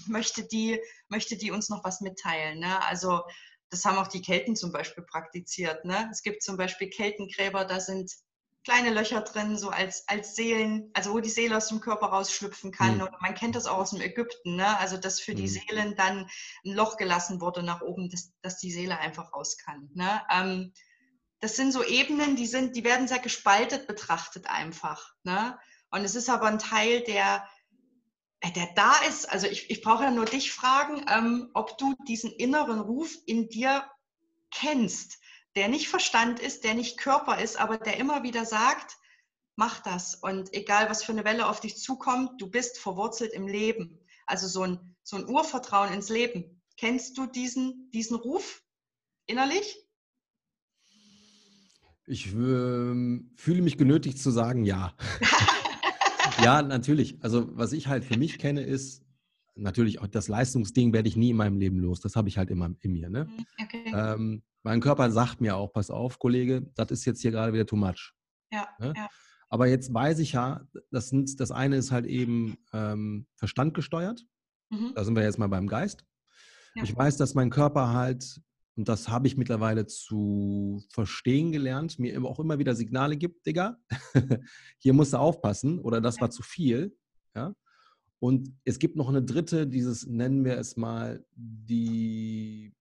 möchte die, möchte die uns noch was mitteilen? Ne? Also das haben auch die Kelten zum Beispiel praktiziert. Ne? Es gibt zum Beispiel Keltengräber, da sind kleine Löcher drin, so als, als Seelen, also wo die Seele aus dem Körper rausschlüpfen kann. Mhm. Oder man kennt das auch aus dem Ägypten, ne? also dass für mhm. die Seelen dann ein Loch gelassen wurde nach oben, dass, dass die Seele einfach raus kann. Ne? Ähm, das sind so Ebenen, die sind, die werden sehr gespaltet betrachtet einfach. Ne? Und es ist aber ein Teil, der, äh, der da ist. Also ich, ich brauche ja nur dich fragen, ähm, ob du diesen inneren Ruf in dir kennst, der nicht Verstand ist, der nicht Körper ist, aber der immer wieder sagt, mach das. Und egal, was für eine Welle auf dich zukommt, du bist verwurzelt im Leben. Also so ein, so ein Urvertrauen ins Leben. Kennst du diesen, diesen Ruf innerlich? Ich äh, fühle mich genötigt zu sagen, ja. [LAUGHS] ja, natürlich. Also was ich halt für mich kenne, ist natürlich auch das Leistungsding werde ich nie in meinem Leben los. Das habe ich halt immer in mir. Ne? Mhm, okay. Ähm, mein Körper sagt mir auch, pass auf, Kollege, das ist jetzt hier gerade wieder too much. Ja, ne? ja. Aber jetzt weiß ich ja, das, das eine ist halt eben ähm, Verstand gesteuert. Mhm. Da sind wir jetzt mal beim Geist. Ja. Ich weiß, dass mein Körper halt, und das habe ich mittlerweile zu verstehen gelernt, mir auch immer wieder Signale gibt, Digga, [LAUGHS] hier musst du aufpassen oder das war zu viel. Ja? Und es gibt noch eine dritte, dieses nennen wir es mal, die,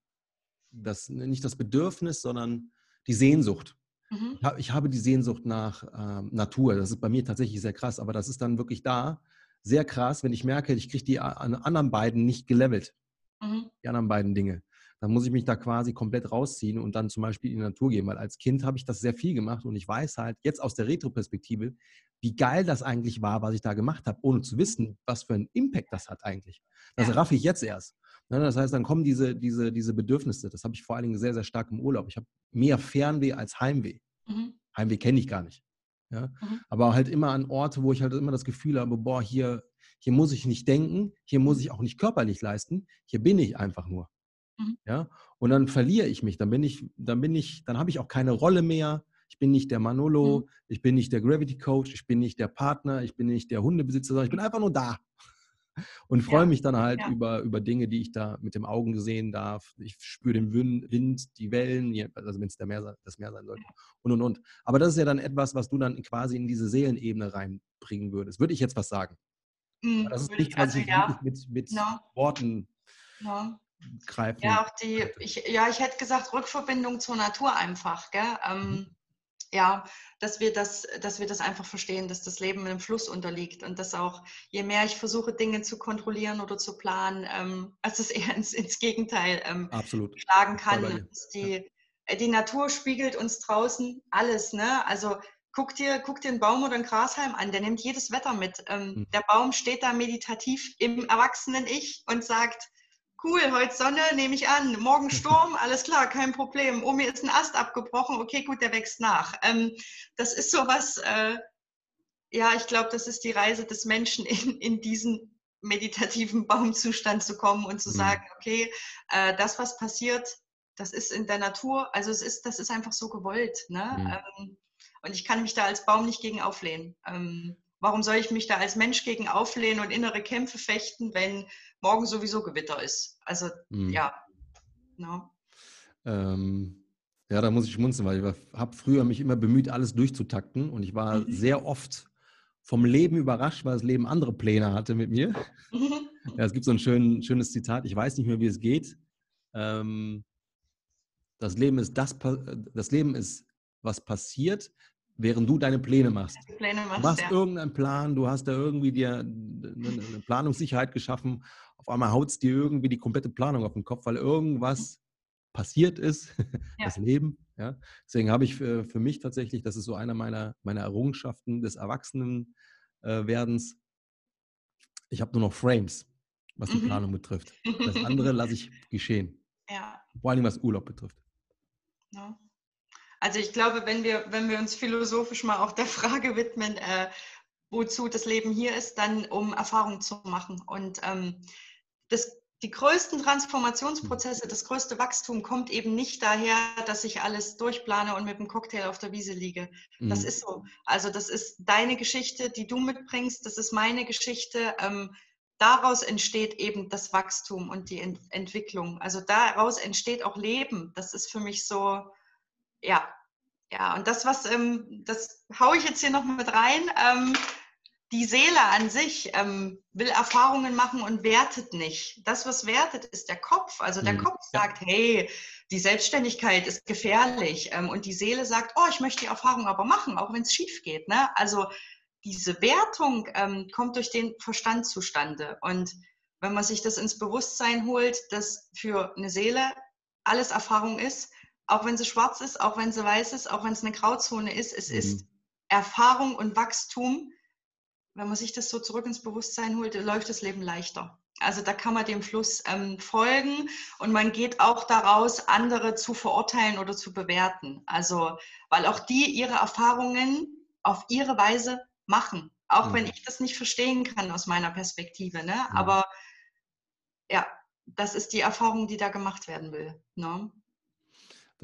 das, nicht das Bedürfnis, sondern die Sehnsucht. Mhm. Ich habe die Sehnsucht nach ähm, Natur. Das ist bei mir tatsächlich sehr krass, aber das ist dann wirklich da. Sehr krass, wenn ich merke, ich kriege die anderen beiden nicht gelevelt. Mhm. Die anderen beiden Dinge. Dann muss ich mich da quasi komplett rausziehen und dann zum Beispiel in die Natur gehen, weil als Kind habe ich das sehr viel gemacht und ich weiß halt jetzt aus der Retro-Perspektive, wie geil das eigentlich war, was ich da gemacht habe, ohne zu wissen, was für einen Impact das hat eigentlich. Das ja. raffe ich jetzt erst. Ne, das heißt, dann kommen diese, diese, diese Bedürfnisse. Das habe ich vor allen Dingen sehr, sehr stark im Urlaub. Ich habe mehr Fernweh als Heimweh. Mhm. Heimweh kenne ich gar nicht. Ja? Mhm. Aber halt immer an Orte, wo ich halt immer das Gefühl habe, boah, hier, hier muss ich nicht denken, hier muss ich auch nicht körperlich leisten, hier bin ich einfach nur. Mhm. Ja? Und dann verliere ich mich, dann bin ich, dann bin ich, dann habe ich auch keine Rolle mehr. Ich bin nicht der Manolo, mhm. ich bin nicht der Gravity Coach, ich bin nicht der Partner, ich bin nicht der Hundebesitzer, sondern ich bin einfach nur da [LAUGHS] und freue ja. mich dann halt ja. über, über Dinge, die ich da mit dem Augen sehen darf. Ich spüre den Wind, die Wellen, also wenn es Meer, das Meer sein sollte und und und. Aber das ist ja dann etwas, was du dann quasi in diese Seelenebene reinbringen würdest. Würde ich jetzt was sagen? Mhm, das ist nichts, was also, ich ja. mit, mit no. Worten no. Greifen. Ja, auch die, ich, ja, ich hätte gesagt, Rückverbindung zur Natur einfach. Gell? Ähm, mhm ja, dass wir das, dass wir das einfach verstehen, dass das Leben im Fluss unterliegt und dass auch, je mehr ich versuche, Dinge zu kontrollieren oder zu planen, ähm, als es eher [LAUGHS] ins, ins Gegenteil ähm, Absolut. schlagen kann. Die, ja. Äh, die Natur spiegelt uns draußen alles, ne? Also guck dir, guck dir einen Baum oder einen Grashalm an, der nimmt jedes Wetter mit. Ähm, hm. Der Baum steht da meditativ im Erwachsenen-Ich und sagt, cool, heute Sonne, nehme ich an. Morgen Sturm, [LAUGHS] alles klar, kein Problem. Oh, mir ist ein Ast abgebrochen, okay, gut, der wächst nach. Ähm, das ist sowas, äh, ja, ich glaube, das ist die Reise des Menschen in, in diesen meditativen Baumzustand zu kommen und zu mhm. sagen, okay, äh, das, was passiert, das ist in der Natur, also es ist, das ist einfach so gewollt. Ne? Mhm. Ähm, und ich kann mich da als Baum nicht gegen auflehnen. Ähm, warum soll ich mich da als Mensch gegen auflehnen und innere Kämpfe fechten, wenn morgen sowieso Gewitter ist? Also mhm. ja. No. Ähm, ja, da muss ich schmunzeln, weil ich habe früher mich immer bemüht, alles durchzutakten und ich war mhm. sehr oft vom Leben überrascht, weil das Leben andere Pläne hatte mit mir. Mhm. [LAUGHS] Ja, es gibt so ein schön, schönes Zitat, ich weiß nicht mehr, wie es geht. Ähm, das Leben ist das, das Leben ist, was passiert, während du deine Pläne machst. Pläne machst du machst ja. irgendeinen Plan, du hast da irgendwie dir eine Planungssicherheit geschaffen. Auf einmal haut es dir irgendwie die komplette Planung auf den Kopf, weil irgendwas passiert ist, [LAUGHS] ja. das Leben. Ja? Deswegen habe ich für, für, mich tatsächlich, das ist so einer meiner, meiner Errungenschaften des Erwachsenenwerdens, äh, ich habe nur noch Frames, was die mhm. Planung betrifft. [LAUGHS] Das andere lasse ich geschehen. Ja. Vor allem was Urlaub betrifft. Ja. Also ich glaube, wenn wir, wenn wir uns philosophisch mal auch der Frage widmen, äh, wozu das Leben hier ist, dann um Erfahrung zu machen. Und ähm, das, die größten Transformationsprozesse, das größte Wachstum kommt eben nicht daher, dass ich alles durchplane und mit dem Cocktail auf der Wiese liege. Das mhm. ist so. Also das ist deine Geschichte, die du mitbringst, das ist meine Geschichte. Ähm, daraus entsteht eben das Wachstum und die Ent Entwicklung. Also daraus entsteht auch Leben. Das ist für mich so, ja, ja, und das, was, ähm, das haue ich jetzt hier noch mit rein. Ähm, die Seele an sich ähm, will Erfahrungen machen und wertet nicht. Das, was wertet, ist der Kopf. Also der mhm. Kopf sagt, hey, die Selbstständigkeit ist gefährlich. Ähm, und die Seele sagt, oh, ich möchte die Erfahrung aber machen, auch wenn es schief geht. Ne? Also diese Wertung ähm, kommt durch den Verstand zustande. Und wenn man sich das ins Bewusstsein holt, dass für eine Seele alles Erfahrung ist, auch wenn sie schwarz ist, auch wenn sie weiß ist, auch wenn es eine Grauzone ist, es mhm. ist Erfahrung und Wachstum. Wenn man sich das so zurück ins Bewusstsein holt, läuft das Leben leichter. Also da kann man dem Fluss ähm, folgen und man geht auch daraus, andere zu verurteilen oder zu bewerten. Also, weil auch die ihre Erfahrungen auf ihre Weise machen. Auch mhm. wenn ich das nicht verstehen kann aus meiner Perspektive. Ne? Mhm. Aber ja, das ist die Erfahrung, die da gemacht werden will. Ne?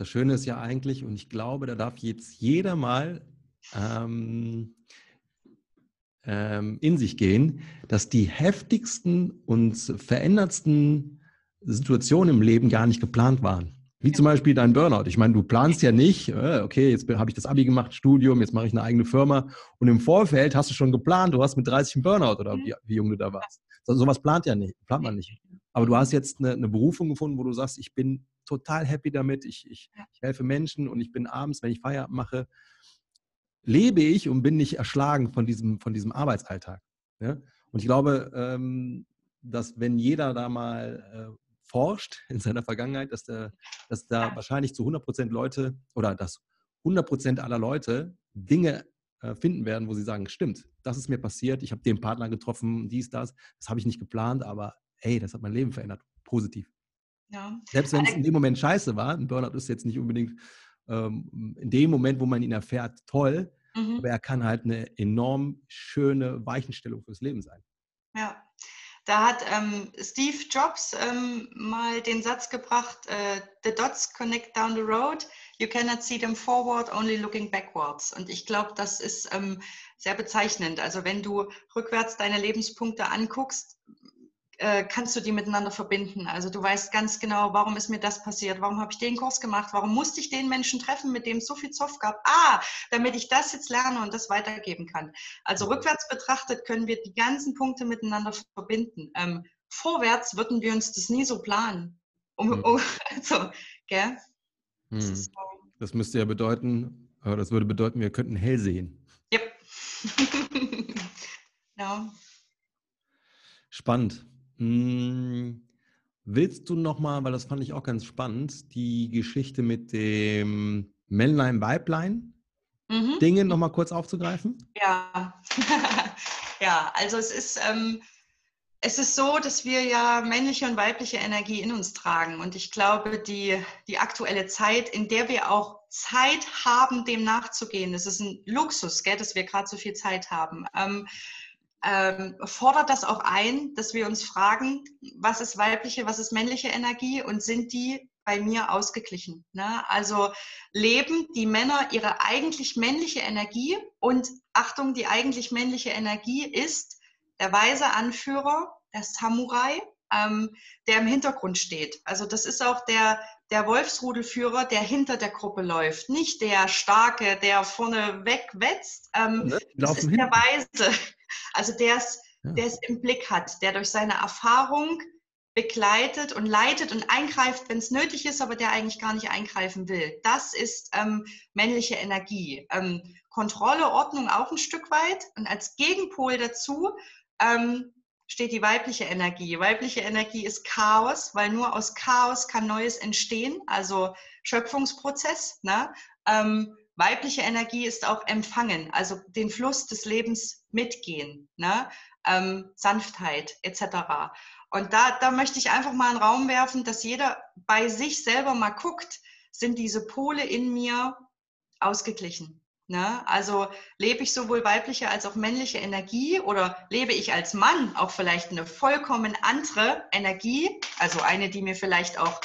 Das Schöne ist ja eigentlich, und ich glaube, da darf jetzt jeder mal ähm, ähm, in sich gehen, dass die heftigsten und verändertsten Situationen im Leben gar nicht geplant waren. Wie zum Beispiel dein Burnout. Ich meine, du planst ja nicht, äh, okay, jetzt habe ich das Abi gemacht, Studium, jetzt mache ich eine eigene Firma. Und im Vorfeld hast du schon geplant, du hast mit 30 einen Burnout oder wie, wie jung du da warst. So, sowas plant ja nicht, plant man nicht. Aber du hast jetzt eine, eine, Berufung gefunden, wo du sagst, ich bin total happy damit, ich, ich, ich helfe Menschen und ich bin abends, wenn ich Feierabend mache, lebe ich und bin nicht erschlagen von diesem, von diesem Arbeitsalltag. Ja? Und ich glaube, ähm, dass wenn jeder da mal äh, forscht in seiner Vergangenheit, dass, der, dass da wahrscheinlich zu 100 Prozent Leute oder dass 100 Prozent aller Leute Dinge äh, finden werden, wo sie sagen, stimmt, das ist mir passiert, ich habe den Partner getroffen, dies, das, das habe ich nicht geplant, aber hey, das hat mein Leben verändert, positiv. Ja. Selbst wenn es in dem Moment scheiße war, ein Burnout ist jetzt nicht unbedingt ähm, in dem Moment, wo man ihn erfährt, toll, mhm. aber er kann halt eine enorm schöne Weichenstellung fürs Leben sein. Ja, da hat ähm, Steve Jobs ähm, mal den Satz gebracht, äh, The dots connect down the road, you cannot see them forward, only looking backwards. Und ich glaube, das ist ähm, sehr bezeichnend. Also wenn du rückwärts deine Lebenspunkte anguckst, äh, kannst du die miteinander verbinden. Also du weißt ganz genau, warum ist mir das passiert, warum habe ich den Kurs gemacht, warum musste ich den Menschen treffen, mit dem es so viel Zoff gab. Ah, damit ich das jetzt lerne und das weitergeben kann. Also rückwärts betrachtet können wir die ganzen Punkte miteinander verbinden. Ähm, vorwärts würden wir uns das nie so planen. Um, hm. um, [LAUGHS] also, gell? Hm. Das, so. das, müsste ja bedeuten, das würde bedeuten, wir könnten hell sehen. Yep. ja. [LAUGHS] Spannend. Hm, willst du nochmal, weil das fand ich auch ganz spannend, die Geschichte mit dem Männlein, Weiblein mhm. Dinge nochmal kurz aufzugreifen? Ja, [LAUGHS] ja, also es ist, ähm, es ist so, dass wir ja männliche und weibliche Energie in uns tragen. Und ich glaube, die, die aktuelle Zeit, in der wir auch Zeit haben, dem nachzugehen, das ist ein Luxus, gell, dass wir gerade so viel Zeit haben. Ähm, ähm, fordert das auch ein, dass wir uns fragen, was ist weibliche, was ist männliche Energie und sind die bei mir ausgeglichen? Ne? Also leben die Männer ihre eigentlich männliche Energie und Achtung, die eigentlich männliche Energie ist der weise Anführer, der Samurai, ähm, der im Hintergrund steht. Also das ist auch der, der Wolfsrudelführer, der hinter der Gruppe läuft, nicht der Starke, der vorne wegwetzt. Ähm, ne? das ist hinten. der Weise, also der es ja. im Blick hat, der durch seine Erfahrung begleitet und leitet und eingreift, wenn es nötig ist, aber der eigentlich gar nicht eingreifen will. Das ist ähm, männliche Energie. Ähm, Kontrolle, Ordnung auch ein Stück weit. Und als Gegenpol dazu ähm, steht die weibliche Energie. Weibliche Energie ist Chaos, weil nur aus Chaos kann Neues entstehen, also Schöpfungsprozess. Ne? Ähm, Weibliche Energie ist auch empfangen, also den Fluss des Lebens mitgehen, ne? ähm, Sanftheit etc. Und da, da möchte ich einfach mal einen Raum werfen, dass jeder bei sich selber mal guckt, sind diese Pole in mir ausgeglichen. Ne? Also lebe ich sowohl weibliche als auch männliche Energie oder lebe ich als Mann auch vielleicht eine vollkommen andere Energie, also eine, die mir vielleicht auch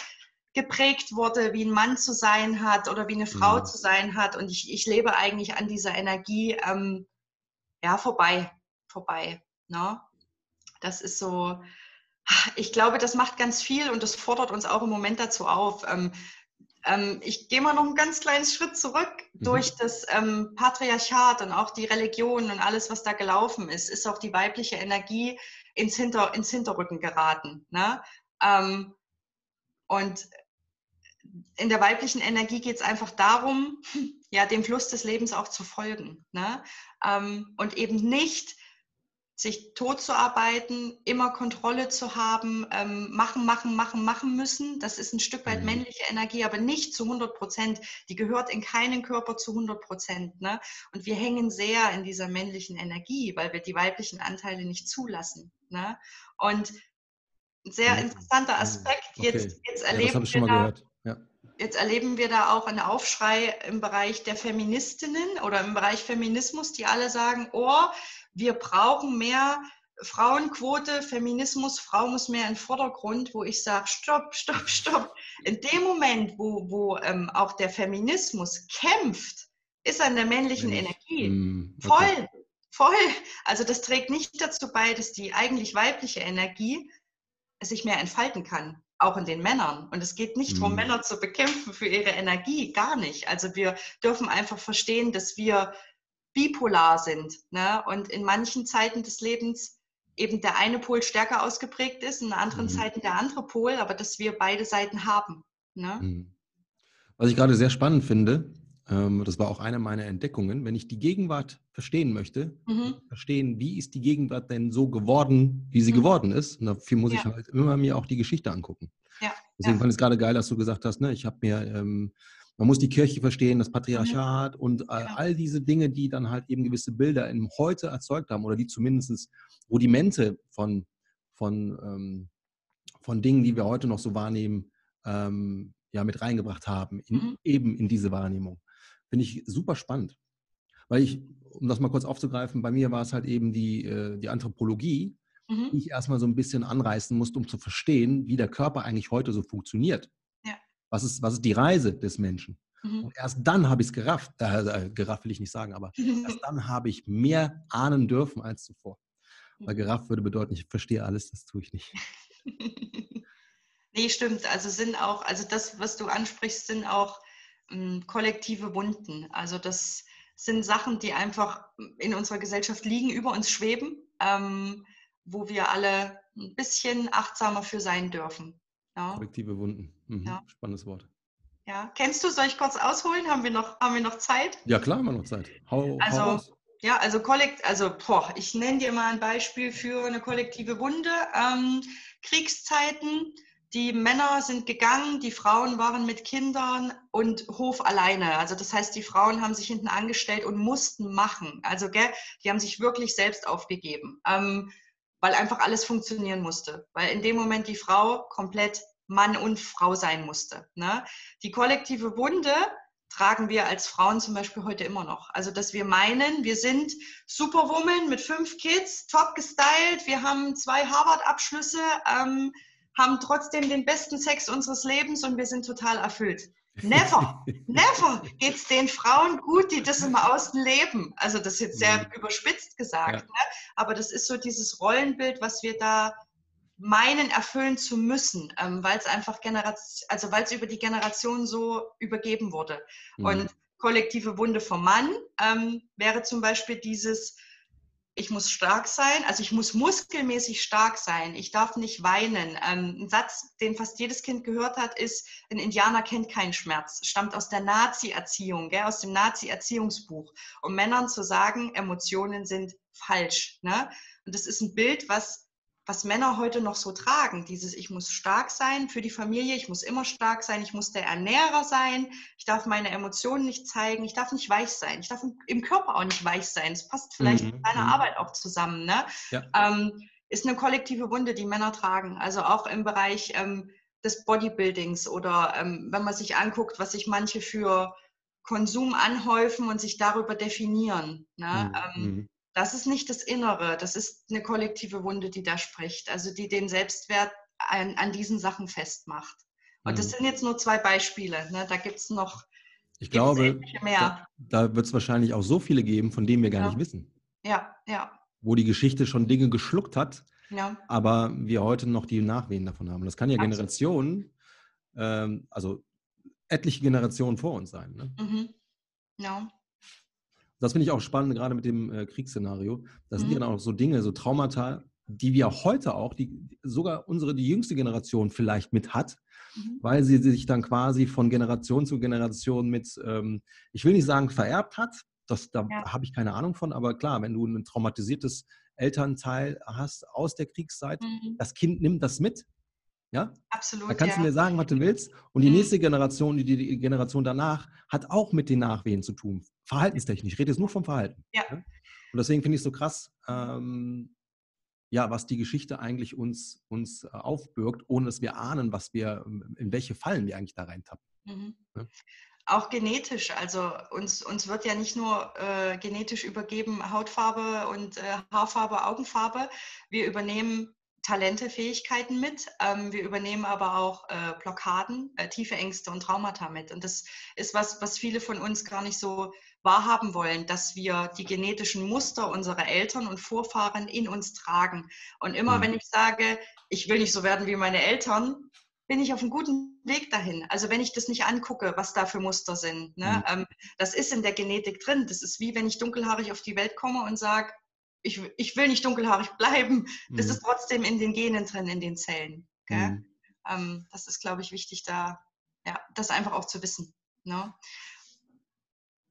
geprägt wurde, wie ein Mann zu sein hat oder wie eine Frau mhm. zu sein hat. Und ich, ich lebe eigentlich an dieser Energie ähm, ja, vorbei, vorbei. Ne? Das ist so, ich glaube, das macht ganz viel und das fordert uns auch im Moment dazu auf. Ähm, ähm, ich gehe mal noch einen ganz kleinen Schritt zurück. Mhm. Durch das ähm, Patriarchat und auch die Religion und alles, was da gelaufen ist, ist auch die weibliche Energie ins, Hinter, ins Hinterrücken geraten. Ne? Ähm, und in der weiblichen Energie geht es einfach darum, [LAUGHS] ja, dem Fluss des Lebens auch zu folgen. Ne? Ähm, und eben nicht sich tot zu arbeiten, immer Kontrolle zu haben, ähm, machen, machen, machen, machen müssen. Das ist ein Stück weit mhm. männliche Energie, aber nicht zu 100 Prozent. Die gehört in keinen Körper zu 100 Prozent. Ne? Und wir hängen sehr in dieser männlichen Energie, weil wir die weiblichen Anteile nicht zulassen. Ne? Und ein sehr interessanter Aspekt. Okay. Jetzt, jetzt erleben ja, das ich schon mal da, gehört. Ja. Jetzt erleben wir da auch einen Aufschrei im Bereich der Feministinnen oder im Bereich Feminismus, die alle sagen, oh, wir brauchen mehr Frauenquote, Feminismus, Frau muss mehr in den Vordergrund, wo ich sage, stopp, stopp, stopp. In dem Moment, wo, wo ähm, auch der Feminismus kämpft, ist an der männlichen Energie. Mm, okay. Voll, voll. Also das trägt nicht dazu bei, dass die eigentlich weibliche Energie sich mehr entfalten kann, auch in den Männern. Und es geht nicht darum, mm. Männer zu bekämpfen für ihre Energie, gar nicht. Also wir dürfen einfach verstehen, dass wir bipolar sind. Ne? Und in manchen Zeiten des Lebens eben der eine Pol stärker ausgeprägt ist, in anderen mhm. Zeiten der andere Pol, aber dass wir beide Seiten haben. Ne? Mhm. Was ich gerade sehr spannend finde, das war auch eine meiner Entdeckungen, wenn ich die Gegenwart verstehen möchte, mhm. verstehen, wie ist die Gegenwart denn so geworden, wie sie mhm. geworden ist, und dafür muss ja. ich halt immer mir auch die Geschichte angucken. Ja. Deswegen ja. fand ich es gerade geil, dass du gesagt hast, ne, ich habe mir ähm, man muss die Kirche verstehen, das Patriarchat mhm. und äh, all diese Dinge, die dann halt eben gewisse Bilder im Heute erzeugt haben oder die zumindest Rudimente von, von, ähm, von Dingen, die wir heute noch so wahrnehmen, ähm, ja, mit reingebracht haben, in, mhm. eben in diese Wahrnehmung. Finde ich super spannend. Weil ich, um das mal kurz aufzugreifen, bei mir war es halt eben die, äh, die Anthropologie, mhm. die ich erstmal so ein bisschen anreißen musste, um zu verstehen, wie der Körper eigentlich heute so funktioniert. Ja. Was, ist, was ist die Reise des Menschen? Mhm. Und erst dann habe ich es gerafft, äh, äh, gerafft will ich nicht sagen, aber [LAUGHS] erst dann habe ich mehr ahnen dürfen als zuvor. Weil gerafft würde bedeuten, ich verstehe alles, das tue ich nicht. [LAUGHS] nee, stimmt. Also sind auch, also das, was du ansprichst, sind auch kollektive Wunden. Also das sind Sachen, die einfach in unserer Gesellschaft liegen, über uns schweben, ähm, wo wir alle ein bisschen achtsamer für sein dürfen. Ja. Kollektive Wunden. Mhm. Ja. Spannendes Wort. Ja, kennst du, soll ich kurz ausholen? Haben wir noch, haben wir noch Zeit? Ja, klar, haben wir noch Zeit. Hau, also, hau ja, also kollekt, also boah, ich nenne dir mal ein Beispiel für eine kollektive Wunde. Ähm, Kriegszeiten, die Männer sind gegangen, die Frauen waren mit Kindern und Hof alleine. Also das heißt, die Frauen haben sich hinten angestellt und mussten machen. Also gell, die haben sich wirklich selbst aufgegeben, ähm, weil einfach alles funktionieren musste. Weil in dem Moment die Frau komplett Mann und Frau sein musste. Ne? Die kollektive Wunde tragen wir als Frauen zum Beispiel heute immer noch. Also, dass wir meinen, wir sind Superwoman mit fünf Kids, top gestylt, wir haben zwei Harvard-Abschlüsse, ähm, haben trotzdem den besten Sex unseres Lebens und wir sind total erfüllt. Never, [LAUGHS] never geht es den Frauen gut, die das im Außen leben. Also das ist jetzt sehr mhm. überspitzt gesagt, ja. ne? aber das ist so dieses Rollenbild, was wir da meinen, erfüllen zu müssen, ähm, weil es einfach Generation, also weil es über die Generation so übergeben wurde. Mhm. Und kollektive Wunde vom Mann ähm, wäre zum Beispiel dieses, ich muss stark sein, also ich muss muskelmäßig stark sein, ich darf nicht weinen. Ähm, ein Satz, den fast jedes Kind gehört hat, ist, ein Indianer kennt keinen Schmerz, stammt aus der Nazi-Erziehung, aus dem Nazi-Erziehungsbuch. Um Männern zu sagen, Emotionen sind falsch. Ne? Und das ist ein Bild, was was Männer heute noch so tragen. Dieses, ich muss stark sein für die Familie, ich muss immer stark sein, ich muss der Ernährer sein, ich darf meine Emotionen nicht zeigen, ich darf nicht weich sein, ich darf im Körper auch nicht weich sein. Es passt vielleicht mhm. mit deiner mhm. Arbeit auch zusammen. Ne? Ja. Ähm, ist eine kollektive Wunde, die Männer tragen. Also auch im Bereich ähm, des Bodybuildings oder ähm, wenn man sich anguckt, was sich manche für Konsum anhäufen und sich darüber definieren. Ne? Mhm. Mhm das ist nicht das Innere, das ist eine kollektive Wunde, die da spricht, also die den Selbstwert an, an diesen Sachen festmacht. Und mhm. das sind jetzt nur zwei Beispiele. Ne? Da gibt es noch. Ich glaube, da, da wird es wahrscheinlich auch so viele geben, von denen wir gar ja. nicht wissen. Ja, ja. Wo die Geschichte schon Dinge geschluckt hat, ja. aber wir heute noch die Nachwehen davon haben. Das kann ja Generationen, ähm, also etliche Generationen vor uns sein. Ne? Mhm. Ja. Das finde ich auch spannend, gerade mit dem äh, Kriegsszenario. Das mhm. sind ja auch so Dinge, so Traumata, die wir heute auch, die sogar unsere, die jüngste Generation vielleicht mit hat, mhm. weil sie sich dann quasi von Generation zu Generation mit, ähm, ich will nicht sagen vererbt hat, das, da ja. habe ich keine Ahnung von, aber klar, wenn du ein traumatisiertes Elternteil hast aus der Kriegszeit, mhm. das Kind nimmt das mit. Ja? Absolut. Da kannst ja. du mir sagen, was du willst. Und die mhm. nächste Generation, die, die Generation danach, hat auch mit den Nachwehen zu tun verhaltenstechnisch. Ich rede jetzt nur vom Verhalten. Ja. Und deswegen finde ich es so krass, ähm, ja, was die Geschichte eigentlich uns, uns äh, aufbürgt, ohne dass wir ahnen, was wir, in welche Fallen wir eigentlich da reintappen. Mhm. Ne? Auch genetisch, also uns, uns wird ja nicht nur äh, genetisch übergeben Hautfarbe und äh, Haarfarbe, Augenfarbe, wir übernehmen Talente, Fähigkeiten mit. Ähm, wir übernehmen aber auch äh, Blockaden, äh, tiefe Ängste und Traumata mit. Und das ist was, was viele von uns gar nicht so wahrhaben wollen, dass wir die genetischen Muster unserer Eltern und Vorfahren in uns tragen. Und immer mhm. wenn ich sage, ich will nicht so werden wie meine Eltern, bin ich auf einem guten Weg dahin. Also wenn ich das nicht angucke, was da für Muster sind. Ne? Mhm. Ähm, das ist in der Genetik drin. Das ist wie wenn ich dunkelhaarig auf die Welt komme und sage, ich, ich will nicht dunkelhaarig [LAUGHS] bleiben. Das mhm. ist trotzdem in den Genen drin, in den Zellen. Mhm. Ähm, das ist, glaube ich, wichtig, da ja, das einfach auch zu wissen. Ne?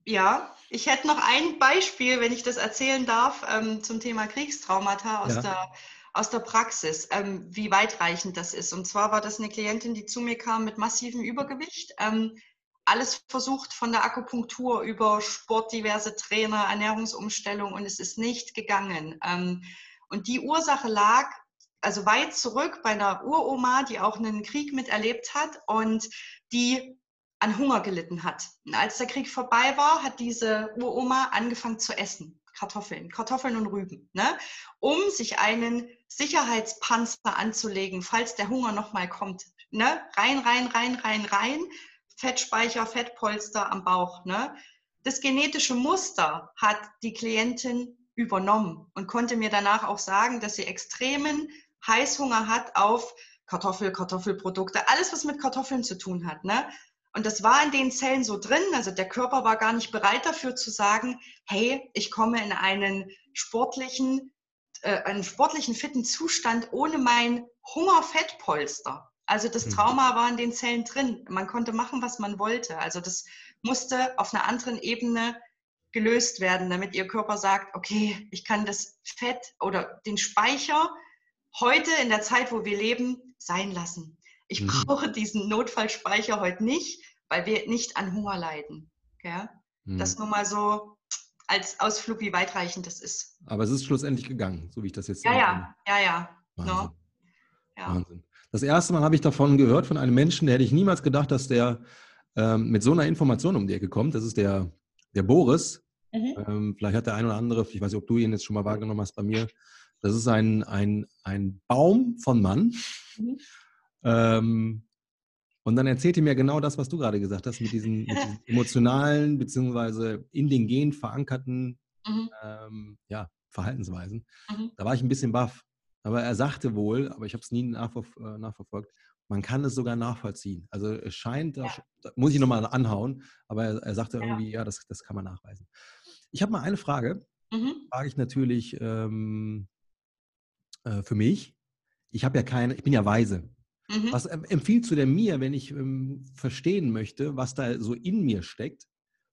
Ja, ich hätte noch ein Beispiel, wenn ich das erzählen darf, ähm, zum Thema Kriegstraumata aus, ja. der, aus der Praxis, ähm, wie weitreichend das ist. Und zwar war das eine Klientin, die zu mir kam mit massivem Übergewicht. Ähm, alles versucht von der Akupunktur über Sport, diverse Trainer, Ernährungsumstellung und es ist nicht gegangen. Ähm, und die Ursache lag also weit zurück bei einer Uroma, die auch einen Krieg miterlebt hat und die an Hunger gelitten hat. Und als der Krieg vorbei war, hat diese Uroma angefangen zu essen. Kartoffeln, Kartoffeln und Rüben, ne? um sich einen Sicherheitspanzer anzulegen, falls der Hunger nochmal kommt. Ne? Rein, rein, rein, rein, rein. Fettspeicher, Fettpolster am Bauch. Ne? Das genetische Muster hat die Klientin übernommen und konnte mir danach auch sagen, dass sie extremen Heißhunger hat auf Kartoffel, Kartoffelprodukte, alles, was mit Kartoffeln zu tun hat. Ne? Und das war in den Zellen so drin, also der Körper war gar nicht bereit dafür zu sagen, hey, ich komme in einen sportlichen, äh, einen sportlichen, fitten Zustand ohne mein Hungerfettpolster. Also das mhm. Trauma war in den Zellen drin. Man konnte machen, was man wollte. Also das musste auf einer anderen Ebene gelöst werden, damit ihr Körper sagt, okay, ich kann das Fett oder den Speicher heute in der Zeit, wo wir leben, sein lassen. Ich mhm. brauche diesen Notfallspeicher heute nicht, weil wir nicht an Hunger leiden. Ja? Mhm. Das nur mal so als Ausflug, wie weitreichend das ist. Aber es ist schlussendlich gegangen, so wie ich das jetzt sehe. Ja, ja, ja, ja. Wahnsinn. No. ja. Wahnsinn. Das erste Mal habe ich davon gehört, von einem Menschen, der hätte ich niemals gedacht, dass der ähm, mit so einer Information um die Ecke kommt. Das ist der, der Boris. Mhm. Ähm, vielleicht hat der ein oder andere, ich weiß nicht, ob du ihn jetzt schon mal wahrgenommen hast bei mir. Das ist ein, ein, ein Baum von Mann. Mhm. Ähm, und dann erzählt ihr mir genau das, was du gerade gesagt hast, mit diesen, mit diesen [LAUGHS] emotionalen beziehungsweise in den Gen verankerten mhm. ähm, ja, Verhaltensweisen. Mhm. Da war ich ein bisschen baff. Aber er sagte wohl, aber ich habe es nie nachver äh, nachverfolgt, man kann es sogar nachvollziehen. Also es scheint, ja. da muss ich nochmal anhauen, aber er, er sagte ja. irgendwie, ja, das, das kann man nachweisen. Ich habe mal eine Frage, mhm. frage ich natürlich ähm, äh, für mich. Ich habe ja keine, ich bin ja weise. Mhm. Was empfiehlst du denn mir, wenn ich ähm, verstehen möchte, was da so in mir steckt,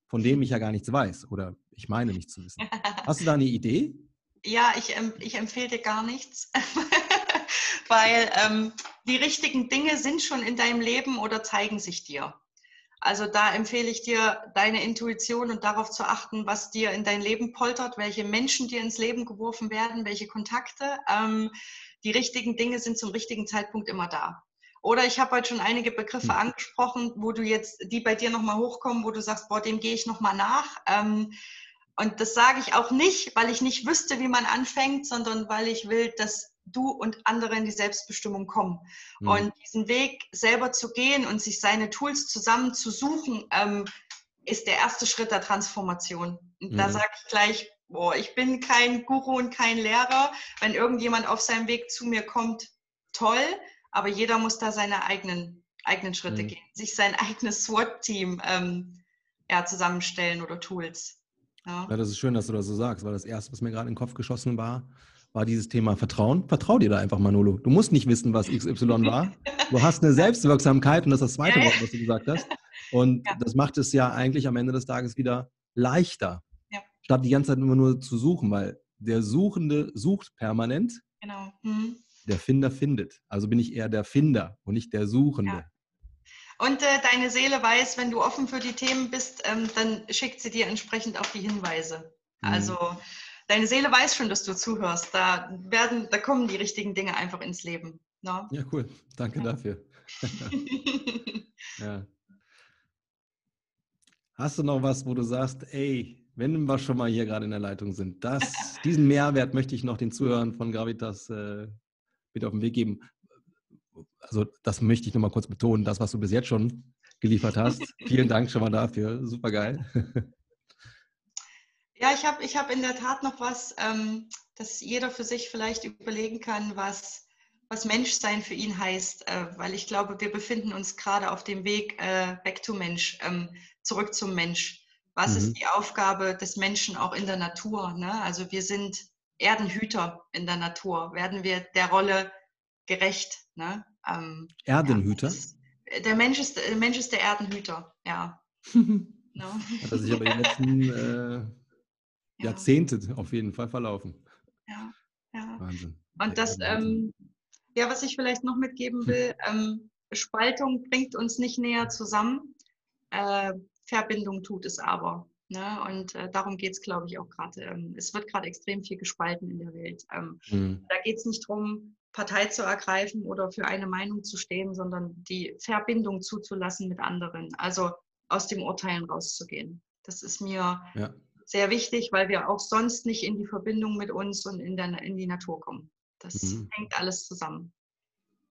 von dem [LAUGHS] ich ja gar nichts weiß oder ich meine nichts zu wissen? Hast du da eine Idee? Ja, ich, ich empfehle dir gar nichts, [LAUGHS] weil ähm, die richtigen Dinge sind schon in deinem Leben oder zeigen sich dir. Also da empfehle ich dir, deine Intuition und darauf zu achten, was dir in dein Leben poltert, welche Menschen dir ins Leben geworfen werden, welche Kontakte. Ähm, die richtigen Dinge sind zum richtigen Zeitpunkt immer da. Oder ich habe heute schon einige Begriffe hm. angesprochen, wo du jetzt, die bei dir nochmal hochkommen, wo du sagst, boah, dem gehe ich nochmal nach. Ähm, und das sage ich auch nicht, weil ich nicht wüsste, wie man anfängt, sondern weil ich will, dass du und andere in die Selbstbestimmung kommen. Mhm. Und diesen Weg selber zu gehen und sich seine Tools zusammen zu suchen, ähm, ist der erste Schritt der Transformation. Und mhm. da sage ich gleich, boah, ich bin kein Guru und kein Lehrer. Wenn irgendjemand auf seinem Weg zu mir kommt, toll, aber jeder muss da seine eigenen, eigenen Schritte mhm. gehen, sich sein [LAUGHS] eigenes SWAT-Team ähm, ja, zusammenstellen oder Tools. Ja. ja, das ist schön, dass du das so sagst, weil das Erste, was mir gerade in den Kopf geschossen war, war dieses Thema Vertrauen. Vertrau dir da einfach, Manolo. Du musst nicht wissen, was XY war. Du hast eine [LAUGHS] Selbstwirksamkeit und das ist das zweite Wort, was du gesagt hast. Und ja. das macht es ja eigentlich am Ende des Tages wieder leichter, ja. statt die ganze Zeit immer nur zu suchen, weil der Suchende sucht permanent. Genau. Mhm. Der Finder findet. Also bin ich eher der Finder und nicht der Suchende. Ja. Und äh, deine Seele weiß, wenn du offen für die Themen bist, ähm, dann schickt sie dir entsprechend auch die Hinweise. Mhm. Also deine Seele weiß schon, dass du zuhörst. Da werden, da kommen die richtigen Dinge einfach ins Leben. No? Ja, cool. Danke ja. dafür. [LAUGHS] ja. Hast du noch was, wo du sagst, ey, wenn wir schon mal hier gerade in der Leitung sind, das, diesen Mehrwert möchte ich noch den Zuhörern von Gravitas äh, bitte auf den Weg geben. Also das möchte ich nochmal kurz betonen, das, was du bis jetzt schon geliefert hast. [LAUGHS] Vielen Dank schon mal dafür. Super geil. [LAUGHS] Ja, ich habe ich hab in der Tat noch was, ähm, dass jeder für sich vielleicht überlegen kann, was, was Menschsein für ihn heißt, äh, weil ich glaube, wir befinden uns gerade auf dem Weg äh, back to Mensch, ähm, zurück zum Mensch. Was mhm. ist die Aufgabe des Menschen auch in der Natur? Ne? Also wir sind Erdenhüter in der Natur. Werden wir der Rolle gerecht? Ne? Ähm, Erdenhüter? Ja, der, Mensch ist, der Mensch ist der Erdenhüter, ja. [LAUGHS] no. Hat er sich aber die letzten äh, Jahrzehnte auf jeden Fall verlaufen. Ja, ja. Wahnsinn. Und das, ähm, ja, was ich vielleicht noch mitgeben will, [LAUGHS] ähm, Spaltung bringt uns nicht näher zusammen. Äh, Verbindung tut es aber. Ne? Und äh, darum geht es, glaube ich, auch gerade. Ähm, es wird gerade extrem viel gespalten in der Welt. Ähm, mhm. Da geht es nicht darum, Partei zu ergreifen oder für eine Meinung zu stehen, sondern die Verbindung zuzulassen mit anderen. Also aus dem Urteilen rauszugehen. Das ist mir ja sehr wichtig, weil wir auch sonst nicht in die Verbindung mit uns und in, der, in die Natur kommen. Das mhm. hängt alles zusammen.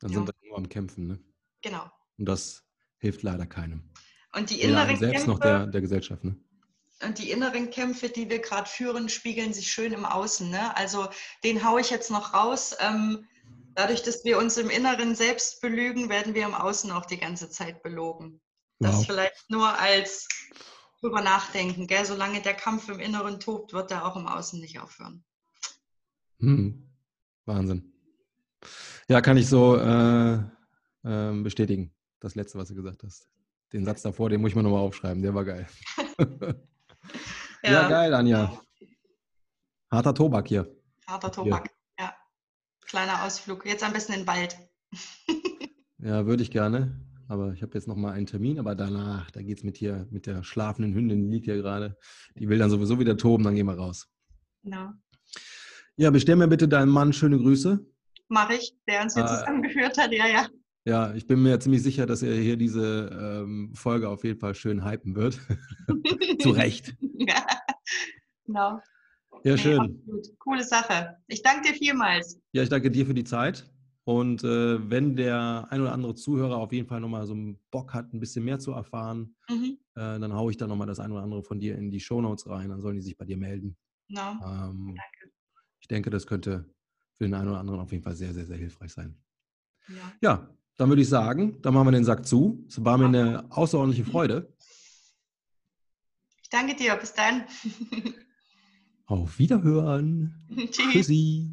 Dann ja. sind wir nur am Kämpfen, ne? Genau. Und das hilft leider keinem. Und die inneren selbst Kämpfe, noch der, der Gesellschaft, ne? Und die inneren Kämpfe, die wir gerade führen, spiegeln sich schön im Außen. Ne? Also den haue ich jetzt noch raus. Ähm, dadurch, dass wir uns im Inneren selbst belügen, werden wir im Außen auch die ganze Zeit belogen. Wow. Das vielleicht nur als drüber nachdenken. Gell? Solange der Kampf im Inneren tobt, wird er auch im Außen nicht aufhören. Hm. Wahnsinn. Ja, kann ich so äh, äh, bestätigen. Das letzte, was du gesagt hast. Den Satz davor, den muss ich mir nochmal aufschreiben. Der war geil. [LAUGHS] ja. ja. geil, Anja. Harter Tobak hier. Harter Tobak, ja. Ja. Kleiner Ausflug. Jetzt am besten in den Wald. [LAUGHS] ja, würde ich gerne. Aber ich habe jetzt noch mal einen Termin, aber danach, da geht es mit hier, mit der schlafenden Hündin, die liegt hier gerade. Die will dann sowieso wieder toben, dann gehen wir raus. Genau. Ja, bestell mir bitte deinem Mann schöne Grüße. Mache ich, der uns hier äh, zusammengeführt hat, ja, ja. Ja, ich bin mir ziemlich sicher, dass er hier diese ähm, Folge auf jeden Fall schön hypen wird. [LAUGHS] Zu Recht. [LAUGHS] ja, genau. Ja, schön. Nee, Coole Sache. Ich danke dir vielmals. Ja, ich danke dir für die Zeit. Und äh, wenn der ein oder andere Zuhörer auf jeden Fall nochmal so einen Bock hat, ein bisschen mehr zu erfahren, mhm. äh, dann haue ich da nochmal das ein oder andere von dir in die Shownotes rein. Dann sollen die sich bei dir melden. No. Ähm, Danke. Ich denke, das könnte für den einen oder anderen auf jeden Fall sehr, sehr, sehr hilfreich sein. Ja, ja dann würde ich sagen, dann machen wir den Sack zu. Es war mir eine außerordentliche [LAUGHS] Freude. Ich danke dir. Bis dann. [LAUGHS] Auf Wiederhören. [LAUGHS] Tschüss. Tschüssi.